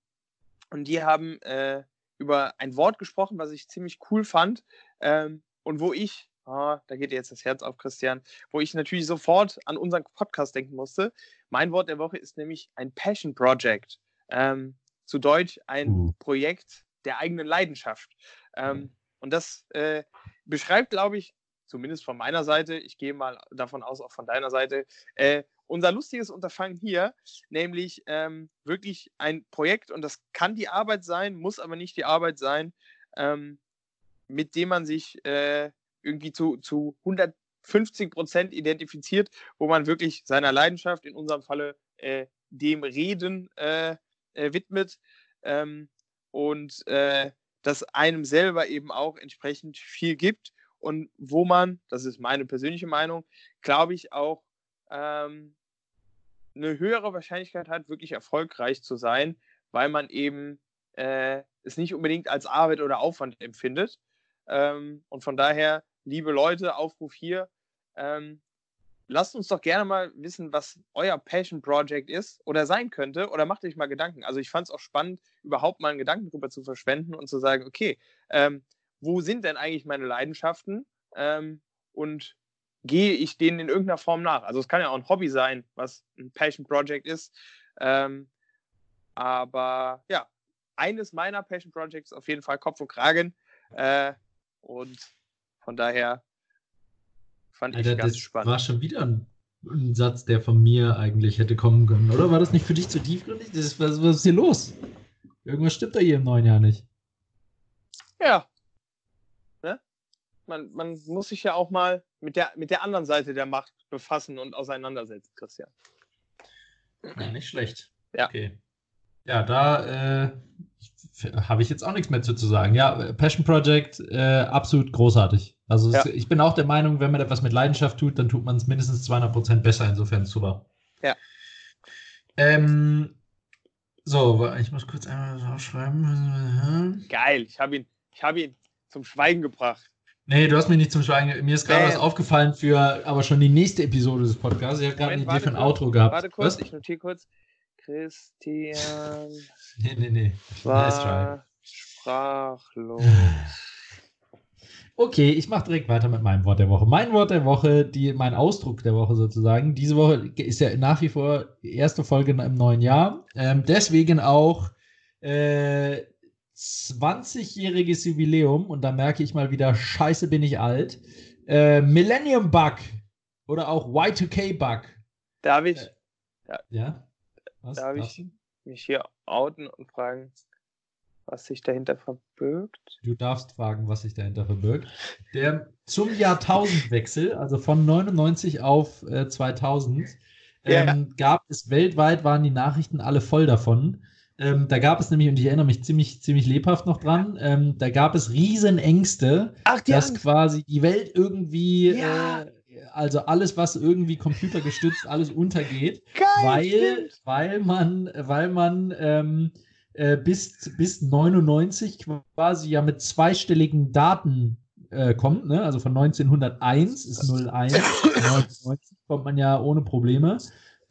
und die haben äh, über ein Wort gesprochen, was ich ziemlich cool fand ähm, und wo ich, oh, da geht jetzt das Herz auf, Christian, wo ich natürlich sofort an unseren Podcast denken musste. Mein Wort der Woche ist nämlich ein Passion Project. Ähm, zu Deutsch ein uh. Projekt der eigenen Leidenschaft. Ähm, und das äh, beschreibt, glaube ich, zumindest von meiner Seite, ich gehe mal davon aus, auch von deiner Seite, äh, unser lustiges Unterfangen hier, nämlich ähm, wirklich ein Projekt, und das kann die Arbeit sein, muss aber nicht die Arbeit sein, ähm, mit dem man sich äh, irgendwie zu, zu 150 Prozent identifiziert, wo man wirklich seiner Leidenschaft, in unserem Falle äh, dem Reden, äh, äh, widmet ähm, und äh, das einem selber eben auch entsprechend viel gibt und wo man, das ist meine persönliche Meinung, glaube ich auch ähm, eine höhere Wahrscheinlichkeit hat, wirklich erfolgreich zu sein, weil man eben äh, es nicht unbedingt als Arbeit oder Aufwand empfindet. Ähm, und von daher, liebe Leute, Aufruf hier, ähm, lasst uns doch gerne mal wissen, was euer Passion Project ist oder sein könnte oder macht euch mal Gedanken. Also ich fand es auch spannend, überhaupt mal einen Gedanken darüber zu verschwenden und zu sagen, okay, ähm, wo sind denn eigentlich meine Leidenschaften ähm, und gehe ich denen in irgendeiner Form nach? Also es kann ja auch ein Hobby sein, was ein Passion Project ist. Ähm, aber ja, eines meiner Passion Projects auf jeden Fall Kopf und Kragen. Äh, und von daher Fand Alter, ich ganz das spannend. war schon wieder ein, ein, Satz, der von mir eigentlich hätte kommen können, oder? War das nicht für dich zu tiefgründig? Das, was, was ist hier los? Irgendwas stimmt da hier im neuen Jahr nicht. Ja. Ne? Man, man muss sich ja auch mal mit der, mit der anderen Seite der Macht befassen und auseinandersetzen, Christian. Ja, nicht schlecht. Ja. Okay. Ja, da äh, habe ich jetzt auch nichts mehr zu, zu sagen. Ja, Passion Project, äh, absolut großartig. Also ja. es, ich bin auch der Meinung, wenn man etwas mit Leidenschaft tut, dann tut man es mindestens 200 Prozent besser. Insofern super. Ja. Ähm, so, ich muss kurz einmal aufschreiben. Geil, ich habe ihn, hab ihn zum Schweigen gebracht. Nee, du hast mich nicht zum Schweigen. Mir ist gerade was aufgefallen für aber schon die nächste Episode des Podcasts. Ich habe gerade eine Idee für ein Outro gehabt. Warte kurz, was? ich notiere kurz. Christian. nee, nee, nee. War sprachlos. Okay, ich mache direkt weiter mit meinem Wort der Woche. Mein Wort der Woche, die, mein Ausdruck der Woche sozusagen. Diese Woche ist ja nach wie vor die erste Folge im neuen Jahr. Ähm, deswegen auch äh, 20-jähriges Jubiläum. Und da merke ich mal wieder, scheiße bin ich alt. Äh, Millennium Bug oder auch Y2K Bug. Darf ich? Äh, ja. ja? Was? Darf ich mich hier outen und fragen, was sich dahinter verbirgt? Du darfst fragen, was sich dahinter verbirgt. Der zum Jahrtausendwechsel, also von 99 auf äh, 2000, ähm, ja. gab es weltweit, waren die Nachrichten alle voll davon. Ähm, da gab es nämlich, und ich erinnere mich ziemlich, ziemlich lebhaft noch dran, ähm, da gab es Riesenängste, Ach, dass Angst. quasi die Welt irgendwie, ja. äh, also alles, was irgendwie computergestützt, alles untergeht, Geil, weil, weil man, weil man ähm, äh, bis, bis 99 quasi ja mit zweistelligen Daten äh, kommt, ne? also von 1901 ist 01, 99 kommt man ja ohne Probleme.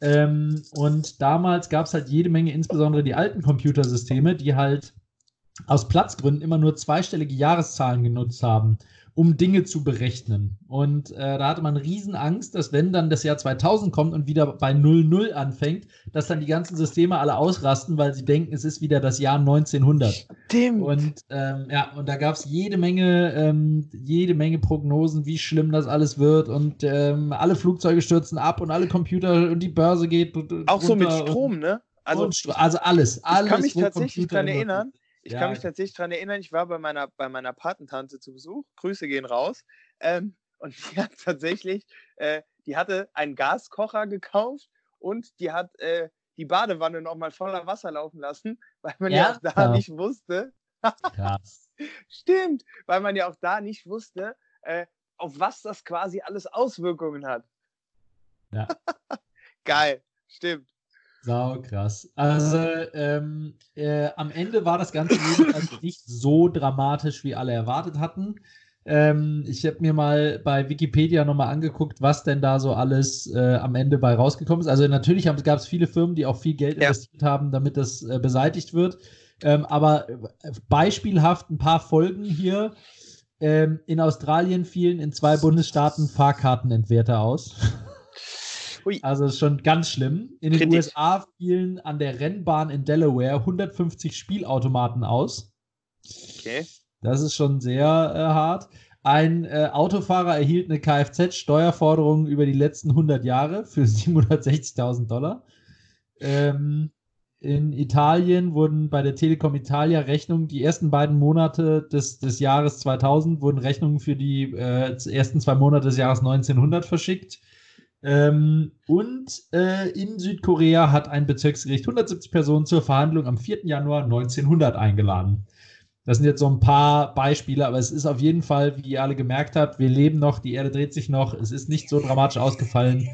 Ähm, und damals gab es halt jede Menge, insbesondere die alten Computersysteme, die halt aus Platzgründen immer nur zweistellige Jahreszahlen genutzt haben. Um Dinge zu berechnen. Und äh, da hatte man Riesenangst, dass wenn dann das Jahr 2000 kommt und wieder bei 00 anfängt, dass dann die ganzen Systeme alle ausrasten, weil sie denken, es ist wieder das Jahr 1900. Stimmt. Und ähm, ja, und da gab es jede Menge, ähm, jede Menge Prognosen, wie schlimm das alles wird und ähm, alle Flugzeuge stürzen ab und alle Computer und die Börse geht. Auch so mit Strom, ne? Also, also alles, alles. Ich kann mich tatsächlich daran erinnern. Ich ja. kann mich tatsächlich daran erinnern, ich war bei meiner, bei meiner Patentante zu Besuch. Grüße gehen raus. Ähm, und die hat tatsächlich, äh, die hatte einen Gaskocher gekauft und die hat äh, die Badewanne nochmal voller Wasser laufen lassen, weil man ja, ja auch da ja. nicht wusste. Krass. Stimmt, weil man ja auch da nicht wusste, äh, auf was das quasi alles Auswirkungen hat. Ja. Geil, stimmt. Sau krass. Also ähm, äh, am Ende war das Ganze jedenfalls nicht so dramatisch, wie alle erwartet hatten. Ähm, ich habe mir mal bei Wikipedia nochmal angeguckt, was denn da so alles äh, am Ende bei rausgekommen ist. Also natürlich gab es viele Firmen, die auch viel Geld ja. investiert haben, damit das äh, beseitigt wird. Ähm, aber äh, beispielhaft ein paar Folgen hier. Ähm, in Australien fielen in zwei Bundesstaaten Fahrkartenentwerter aus. Hui. Also schon ganz schlimm. In den Kritisch. USA fielen an der Rennbahn in Delaware 150 Spielautomaten aus. Okay. Das ist schon sehr äh, hart. Ein äh, Autofahrer erhielt eine Kfz-Steuerforderung über die letzten 100 Jahre für 760.000 Dollar. Ähm, in Italien wurden bei der Telekom Italia Rechnungen, die ersten beiden Monate des, des Jahres 2000 wurden Rechnungen für die äh, ersten zwei Monate des Jahres 1900 verschickt. Ähm, und äh, in Südkorea hat ein Bezirksgericht 170 Personen zur Verhandlung am 4. Januar 1900 eingeladen. Das sind jetzt so ein paar Beispiele, aber es ist auf jeden Fall, wie ihr alle gemerkt habt, wir leben noch, die Erde dreht sich noch, es ist nicht so dramatisch ausgefallen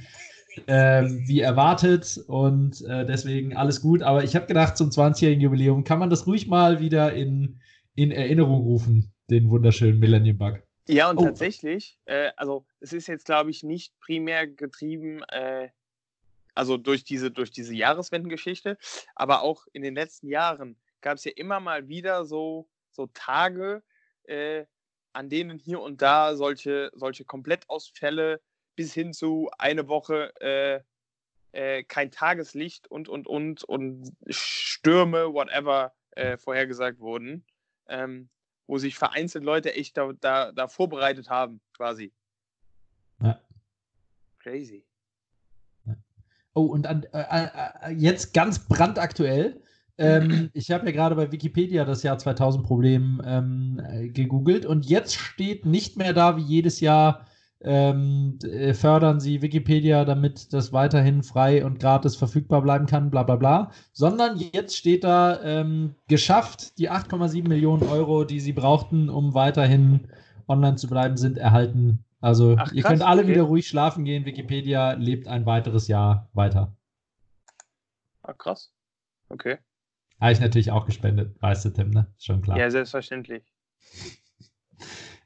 äh, wie erwartet und äh, deswegen alles gut. Aber ich habe gedacht, zum 20-jährigen Jubiläum kann man das ruhig mal wieder in, in Erinnerung rufen, den wunderschönen Millennium Bug. Ja, und oh. tatsächlich, äh, also es ist jetzt, glaube ich, nicht primär getrieben, äh, also durch diese, durch diese Jahreswendengeschichte, aber auch in den letzten Jahren gab es ja immer mal wieder so, so Tage, äh, an denen hier und da solche, solche Komplettausfälle bis hin zu eine Woche äh, äh, kein Tageslicht und, und, und, und Stürme, whatever, äh, vorhergesagt wurden. Ähm, wo sich vereinzelt Leute echt da, da, da vorbereitet haben, quasi. Ja. Crazy. Ja. Oh, und an, äh, äh, jetzt ganz brandaktuell. Ähm, ich habe ja gerade bei Wikipedia das Jahr 2000 Problem ähm, äh, gegoogelt und jetzt steht nicht mehr da wie jedes Jahr ähm, äh, fördern sie Wikipedia, damit das weiterhin frei und gratis verfügbar bleiben kann, bla bla bla. Sondern jetzt steht da ähm, geschafft, die 8,7 Millionen Euro, die sie brauchten, um weiterhin online zu bleiben, sind erhalten. Also Ach, ihr könnt alle okay. wieder ruhig schlafen gehen. Wikipedia lebt ein weiteres Jahr weiter. Ah, krass. Okay. Habe ich natürlich auch gespendet, weißt du, Tim, ne? Schon klar. Ja, selbstverständlich.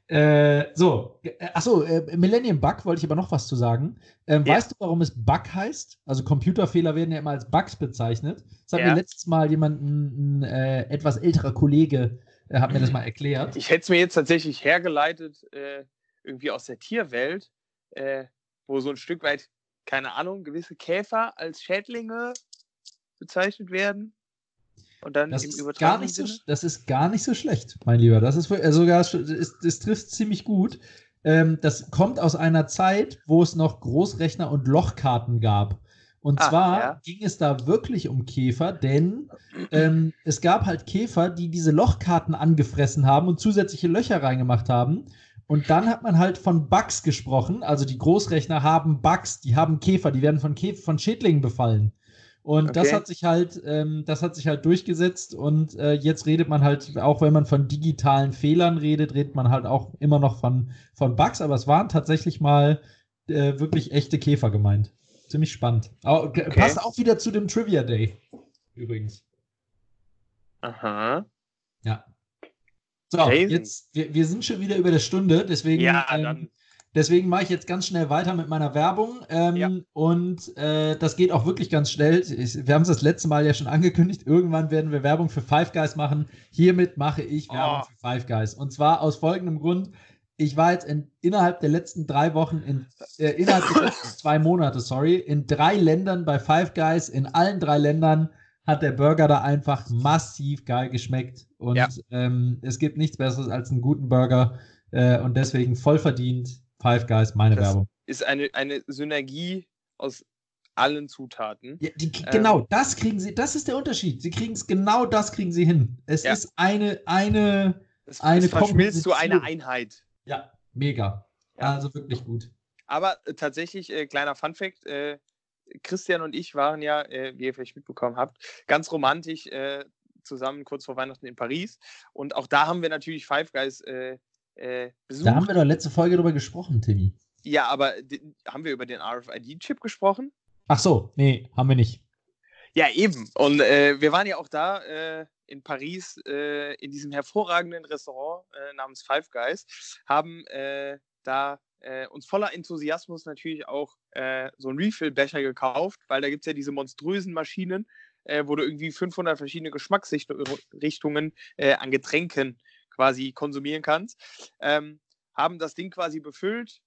Äh, so, äh, achso, äh, Millennium Bug wollte ich aber noch was zu sagen. Ähm, ja. Weißt du, warum es Bug heißt? Also Computerfehler werden ja immer als Bugs bezeichnet. Das hat ja. mir letztes Mal jemand, ein, ein äh, etwas älterer Kollege, äh, hat mir das mal erklärt. Ich hätte es mir jetzt tatsächlich hergeleitet, äh, irgendwie aus der Tierwelt, wo so ein Stück weit, keine Ahnung, gewisse Käfer als Schädlinge bezeichnet werden. Und dann das ist gar nicht so, Das ist gar nicht so schlecht, mein Lieber. Das ist also sogar, das trifft ziemlich gut. Ähm, das kommt aus einer Zeit, wo es noch Großrechner und Lochkarten gab. Und Ach, zwar ja. ging es da wirklich um Käfer, denn ähm, es gab halt Käfer, die diese Lochkarten angefressen haben und zusätzliche Löcher reingemacht haben. Und dann hat man halt von Bugs gesprochen. Also die Großrechner haben Bugs, die haben Käfer, die werden von, Käfer, von Schädlingen befallen. Und okay. das hat sich halt, ähm, das hat sich halt durchgesetzt und äh, jetzt redet man halt, auch wenn man von digitalen Fehlern redet, redet man halt auch immer noch von, von Bugs, aber es waren tatsächlich mal äh, wirklich echte Käfer gemeint. Ziemlich spannend. Okay. Passt auch wieder zu dem Trivia Day. Übrigens. Aha. Ja. So, Crazy. jetzt, wir, wir sind schon wieder über der Stunde, deswegen ja, ähm, Deswegen mache ich jetzt ganz schnell weiter mit meiner Werbung. Ähm, ja. Und äh, das geht auch wirklich ganz schnell. Ich, wir haben es das letzte Mal ja schon angekündigt. Irgendwann werden wir Werbung für Five Guys machen. Hiermit mache ich Werbung oh. für Five Guys. Und zwar aus folgendem Grund. ich war jetzt in, innerhalb der letzten drei Wochen, in, äh, innerhalb der letzten zwei Monate, sorry, in drei Ländern bei Five Guys. In allen drei Ländern hat der Burger da einfach massiv geil geschmeckt. Und ja. ähm, es gibt nichts Besseres als einen guten Burger. Äh, und deswegen voll verdient Five Guys, meine das Werbung. Ist eine, eine Synergie aus allen Zutaten. Ja, die, genau, ähm, das kriegen sie, das ist der Unterschied. Sie kriegen es, genau das kriegen sie hin. Es ja. ist eine, eine, es, eine es verschmilzt zu einer Einheit. Ja, mega. Ja. Also wirklich gut. Aber äh, tatsächlich, äh, kleiner Fun-Fact: äh, Christian und ich waren ja, äh, wie ihr vielleicht mitbekommen habt, ganz romantisch äh, zusammen kurz vor Weihnachten in Paris. Und auch da haben wir natürlich Five Guys äh, besucht. Da haben wir doch letzte Folge drüber gesprochen, Timmy. Ja, aber haben wir über den RFID-Chip gesprochen? Ach so, nee, haben wir nicht. Ja, eben. Und wir waren ja auch da in Paris äh, in diesem hervorragenden Restaurant äh, namens Five Guys, haben äh, da äh, uns voller Enthusiasmus natürlich auch äh, so einen Refill-Becher gekauft, weil da gibt es ja diese monströsen Maschinen, äh, wo du irgendwie 500 verschiedene Geschmacksrichtungen an Getränken quasi konsumieren kannst. Ähm, haben das Ding quasi befüllt,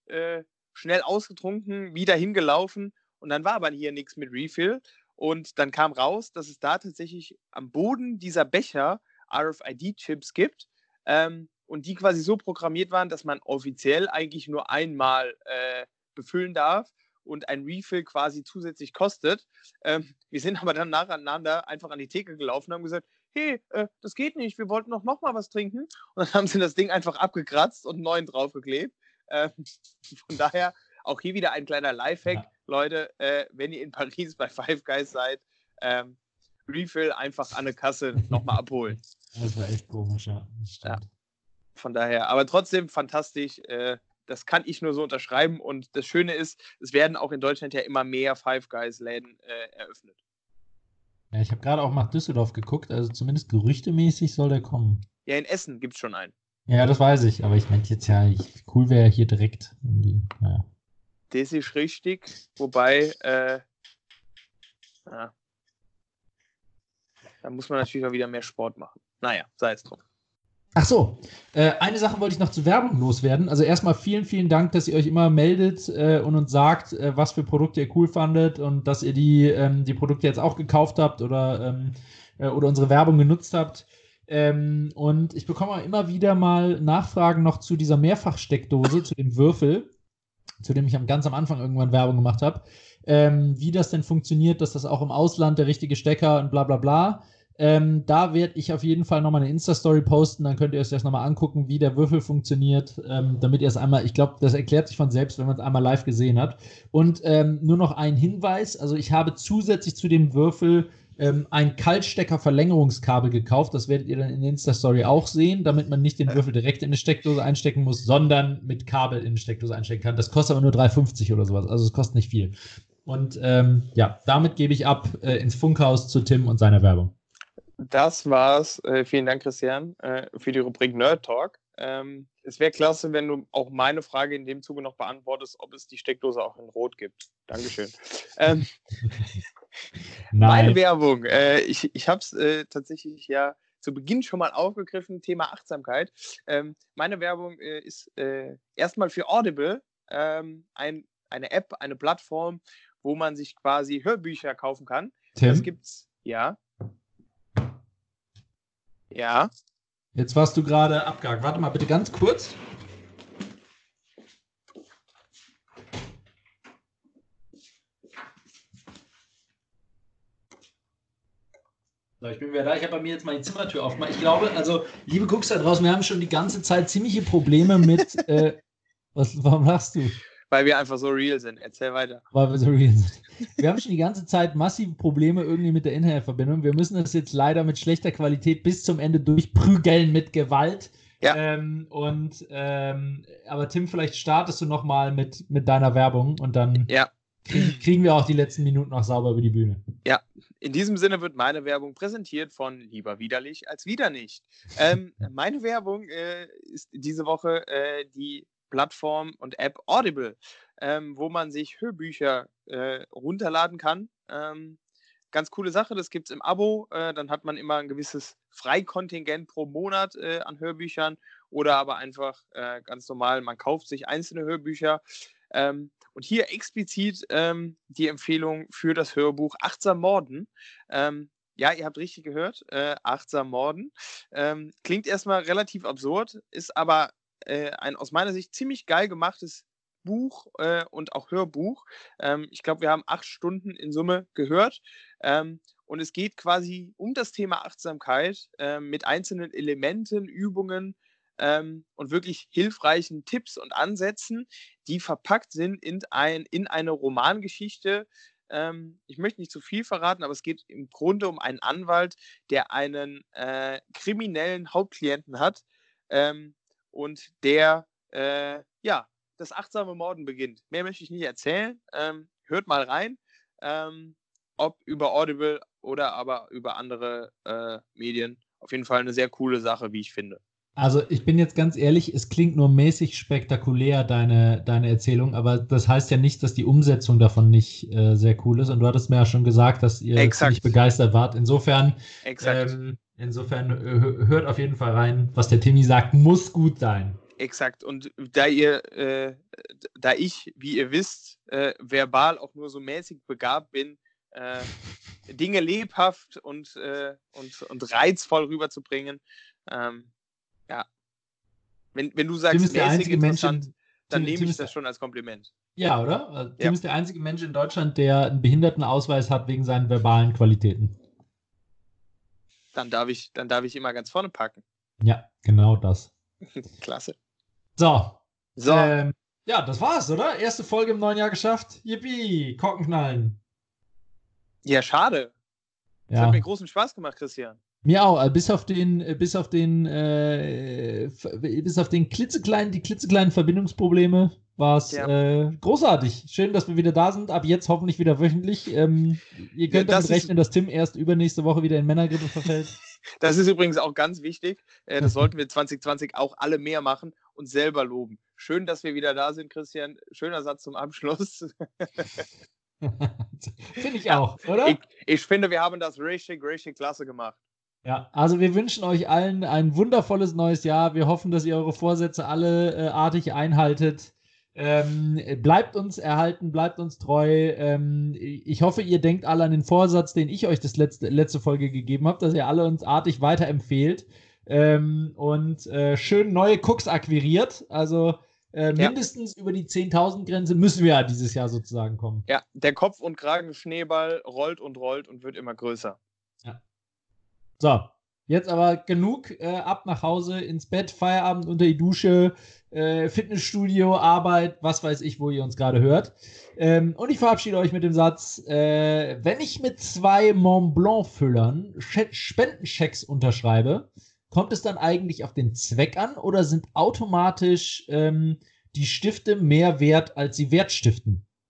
schnell ausgetrunken, wieder hingelaufen und dann war aber hier nichts mit Refill. Und dann kam raus, dass es da tatsächlich am Boden dieser Becher RFID-Chips gibt ähm, und die quasi so programmiert waren, dass man offiziell eigentlich nur einmal äh, befüllen darf und ein Refill quasi zusätzlich kostet. Ähm, wir sind aber dann nacheinander einfach an die Theke gelaufen und haben gesagt, hey, äh, das geht nicht, wir wollten noch, noch mal was trinken. Und dann haben sie das Ding einfach abgekratzt und einen neuen draufgeklebt. Ähm, von daher auch hier wieder ein kleiner Lifehack. Ja. Leute, äh, wenn ihr in Paris bei Five Guys seid, ähm, Refill einfach an der Kasse nochmal abholen. Das war echt komisch, ja. ja. Von daher, aber trotzdem fantastisch. Äh, das kann ich nur so unterschreiben. Und das Schöne ist, es werden auch in Deutschland ja immer mehr Five Guys-Läden äh, eröffnet. Ja, ich habe gerade auch nach Düsseldorf geguckt, also zumindest gerüchtemäßig soll der kommen. Ja, in Essen gibt es schon einen. Ja, das weiß ich, aber ich meinte jetzt ja, ich, cool wäre hier direkt. Die, naja. Das ist richtig, wobei, äh, ja, da muss man natürlich auch wieder mehr Sport machen. Naja, sei es drum. Ach so, äh, eine Sache wollte ich noch zur Werbung loswerden. Also erstmal vielen, vielen Dank, dass ihr euch immer meldet äh, und uns sagt, äh, was für Produkte ihr cool fandet und dass ihr die, ähm, die Produkte jetzt auch gekauft habt oder, ähm, äh, oder unsere Werbung genutzt habt. Ähm, und ich bekomme immer wieder mal Nachfragen noch zu dieser Mehrfachsteckdose, zu dem Würfel zu dem ich ganz am Anfang irgendwann Werbung gemacht habe, ähm, wie das denn funktioniert, dass das auch im Ausland der richtige Stecker und bla bla bla. Ähm, da werde ich auf jeden Fall nochmal eine Insta-Story posten, dann könnt ihr euch das nochmal angucken, wie der Würfel funktioniert, ähm, damit ihr es einmal, ich glaube, das erklärt sich von selbst, wenn man es einmal live gesehen hat. Und ähm, nur noch ein Hinweis, also ich habe zusätzlich zu dem Würfel ähm, ein Kaltstecker-Verlängerungskabel gekauft. Das werdet ihr dann in der Insta-Story auch sehen, damit man nicht den Würfel direkt in eine Steckdose einstecken muss, sondern mit Kabel in eine Steckdose einstecken kann. Das kostet aber nur 3,50 oder sowas. Also es kostet nicht viel. Und ähm, ja, damit gebe ich ab äh, ins Funkhaus zu Tim und seiner Werbung. Das war's. Äh, vielen Dank, Christian, äh, für die Rubrik Nerd Talk. Ähm, es wäre klasse, wenn du auch meine Frage in dem Zuge noch beantwortest, ob es die Steckdose auch in Rot gibt. Dankeschön. ähm, meine Werbung. Äh, ich ich habe es äh, tatsächlich ja zu Beginn schon mal aufgegriffen, Thema Achtsamkeit. Ähm, meine Werbung äh, ist äh, erstmal für Audible, ähm, ein, eine App, eine Plattform, wo man sich quasi Hörbücher kaufen kann. Tim? Das gibt's, ja. Ja. Jetzt warst du gerade abgehakt. Warte mal bitte ganz kurz. So, ich bin wieder da. Ich habe bei mir jetzt mal die Zimmertür aufgemacht. Ich glaube, also, liebe Cooks da draußen, wir haben schon die ganze Zeit ziemliche Probleme mit. äh, was, warum lachst du? Weil wir einfach so real sind. Erzähl weiter. Weil wir so real sind. Wir haben schon die ganze Zeit massive Probleme irgendwie mit der Internetverbindung. Wir müssen das jetzt leider mit schlechter Qualität bis zum Ende durchprügeln mit Gewalt. Ja. Ähm, und ähm, aber Tim, vielleicht startest du nochmal mit, mit deiner Werbung und dann ja. krieg, kriegen wir auch die letzten Minuten noch sauber über die Bühne. Ja, in diesem Sinne wird meine Werbung präsentiert von Lieber widerlich als wieder nicht. Ähm, meine Werbung äh, ist diese Woche äh, die Plattform und App Audible, ähm, wo man sich Hörbücher äh, runterladen kann. Ähm, ganz coole Sache, das gibt es im Abo. Äh, dann hat man immer ein gewisses Freikontingent pro Monat äh, an Hörbüchern oder aber einfach äh, ganz normal, man kauft sich einzelne Hörbücher. Ähm, und hier explizit ähm, die Empfehlung für das Hörbuch Achtsam Morden. Ähm, ja, ihr habt richtig gehört, äh, Achtsam Morden. Ähm, klingt erstmal relativ absurd, ist aber äh, ein aus meiner Sicht ziemlich geil gemachtes Buch äh, und auch Hörbuch. Ähm, ich glaube, wir haben acht Stunden in Summe gehört. Ähm, und es geht quasi um das Thema Achtsamkeit äh, mit einzelnen Elementen, Übungen ähm, und wirklich hilfreichen Tipps und Ansätzen, die verpackt sind in, ein, in eine Romangeschichte. Ähm, ich möchte nicht zu viel verraten, aber es geht im Grunde um einen Anwalt, der einen äh, kriminellen Hauptklienten hat ähm, und der äh, ja das achtsame Morden beginnt. Mehr möchte ich nicht erzählen. Ähm, hört mal rein, ähm, ob über Audible oder aber über andere äh, Medien. Auf jeden Fall eine sehr coole Sache, wie ich finde. Also ich bin jetzt ganz ehrlich, es klingt nur mäßig spektakulär, deine, deine Erzählung, aber das heißt ja nicht, dass die Umsetzung davon nicht äh, sehr cool ist. Und du hattest mir ja schon gesagt, dass ihr nicht begeistert wart. Insofern, ähm, insofern äh, hört auf jeden Fall rein, was der Timmy sagt, muss gut sein. Exakt. Und da ihr, äh, da ich, wie ihr wisst, äh, verbal auch nur so mäßig begabt bin, äh, Dinge lebhaft und, äh, und, und reizvoll rüberzubringen, ähm, ja. Wenn, wenn du sagst, mäßig interessant, Mensch, dann nehme ich das schon als Kompliment. Ja, oder? Tim ja. ist der einzige Mensch in Deutschland, der einen Behindertenausweis hat wegen seinen verbalen Qualitäten. Dann darf ich, dann darf ich immer ganz vorne packen. Ja, genau das. Klasse. So. So. Ähm, ja, das war's, oder? Erste Folge im neuen Jahr geschafft. Yippie, Korkenknallen. Ja, schade. Das ja. hat mir großen Spaß gemacht, Christian. Mir auch, bis auf den, äh, bis auf den, äh, bis auf den klitzekleinen, die klitzekleinen Verbindungsprobleme war es ja. äh, großartig. Schön, dass wir wieder da sind. Ab jetzt hoffentlich wieder wöchentlich. Ähm, ihr könnt ja, damit rechnen, dass Tim erst übernächste Woche wieder in Männergrippe verfällt. Das ist übrigens auch ganz wichtig. Äh, das sollten wir 2020 auch alle mehr machen und selber loben. Schön, dass wir wieder da sind, Christian. Schöner Satz zum Abschluss. finde ich auch, oder? Ich, ich, finde, wir haben das richtig, richtig klasse gemacht. Ja, also wir wünschen euch allen ein wundervolles neues Jahr. Wir hoffen, dass ihr eure Vorsätze alle äh, artig einhaltet. Ähm, bleibt uns erhalten, bleibt uns treu. Ähm, ich hoffe, ihr denkt alle an den Vorsatz, den ich euch das letzte, letzte Folge gegeben habe, dass ihr alle uns artig weiterempfehlt ähm, und äh, schön neue Cooks akquiriert. Also äh, mindestens ja. über die 10.000 Grenze müssen wir ja dieses Jahr sozusagen kommen. Ja, der Kopf- und Kragen-Schneeball rollt und rollt und wird immer größer. Ja. So, Jetzt aber genug, äh, ab nach Hause, ins Bett, Feierabend unter die Dusche, äh, Fitnessstudio, Arbeit, was weiß ich, wo ihr uns gerade hört. Ähm, und ich verabschiede euch mit dem Satz, äh, wenn ich mit zwei Mont Blanc-Füllern Spendenchecks unterschreibe, kommt es dann eigentlich auf den Zweck an oder sind automatisch ähm, die Stifte mehr wert, als sie Wert stiften?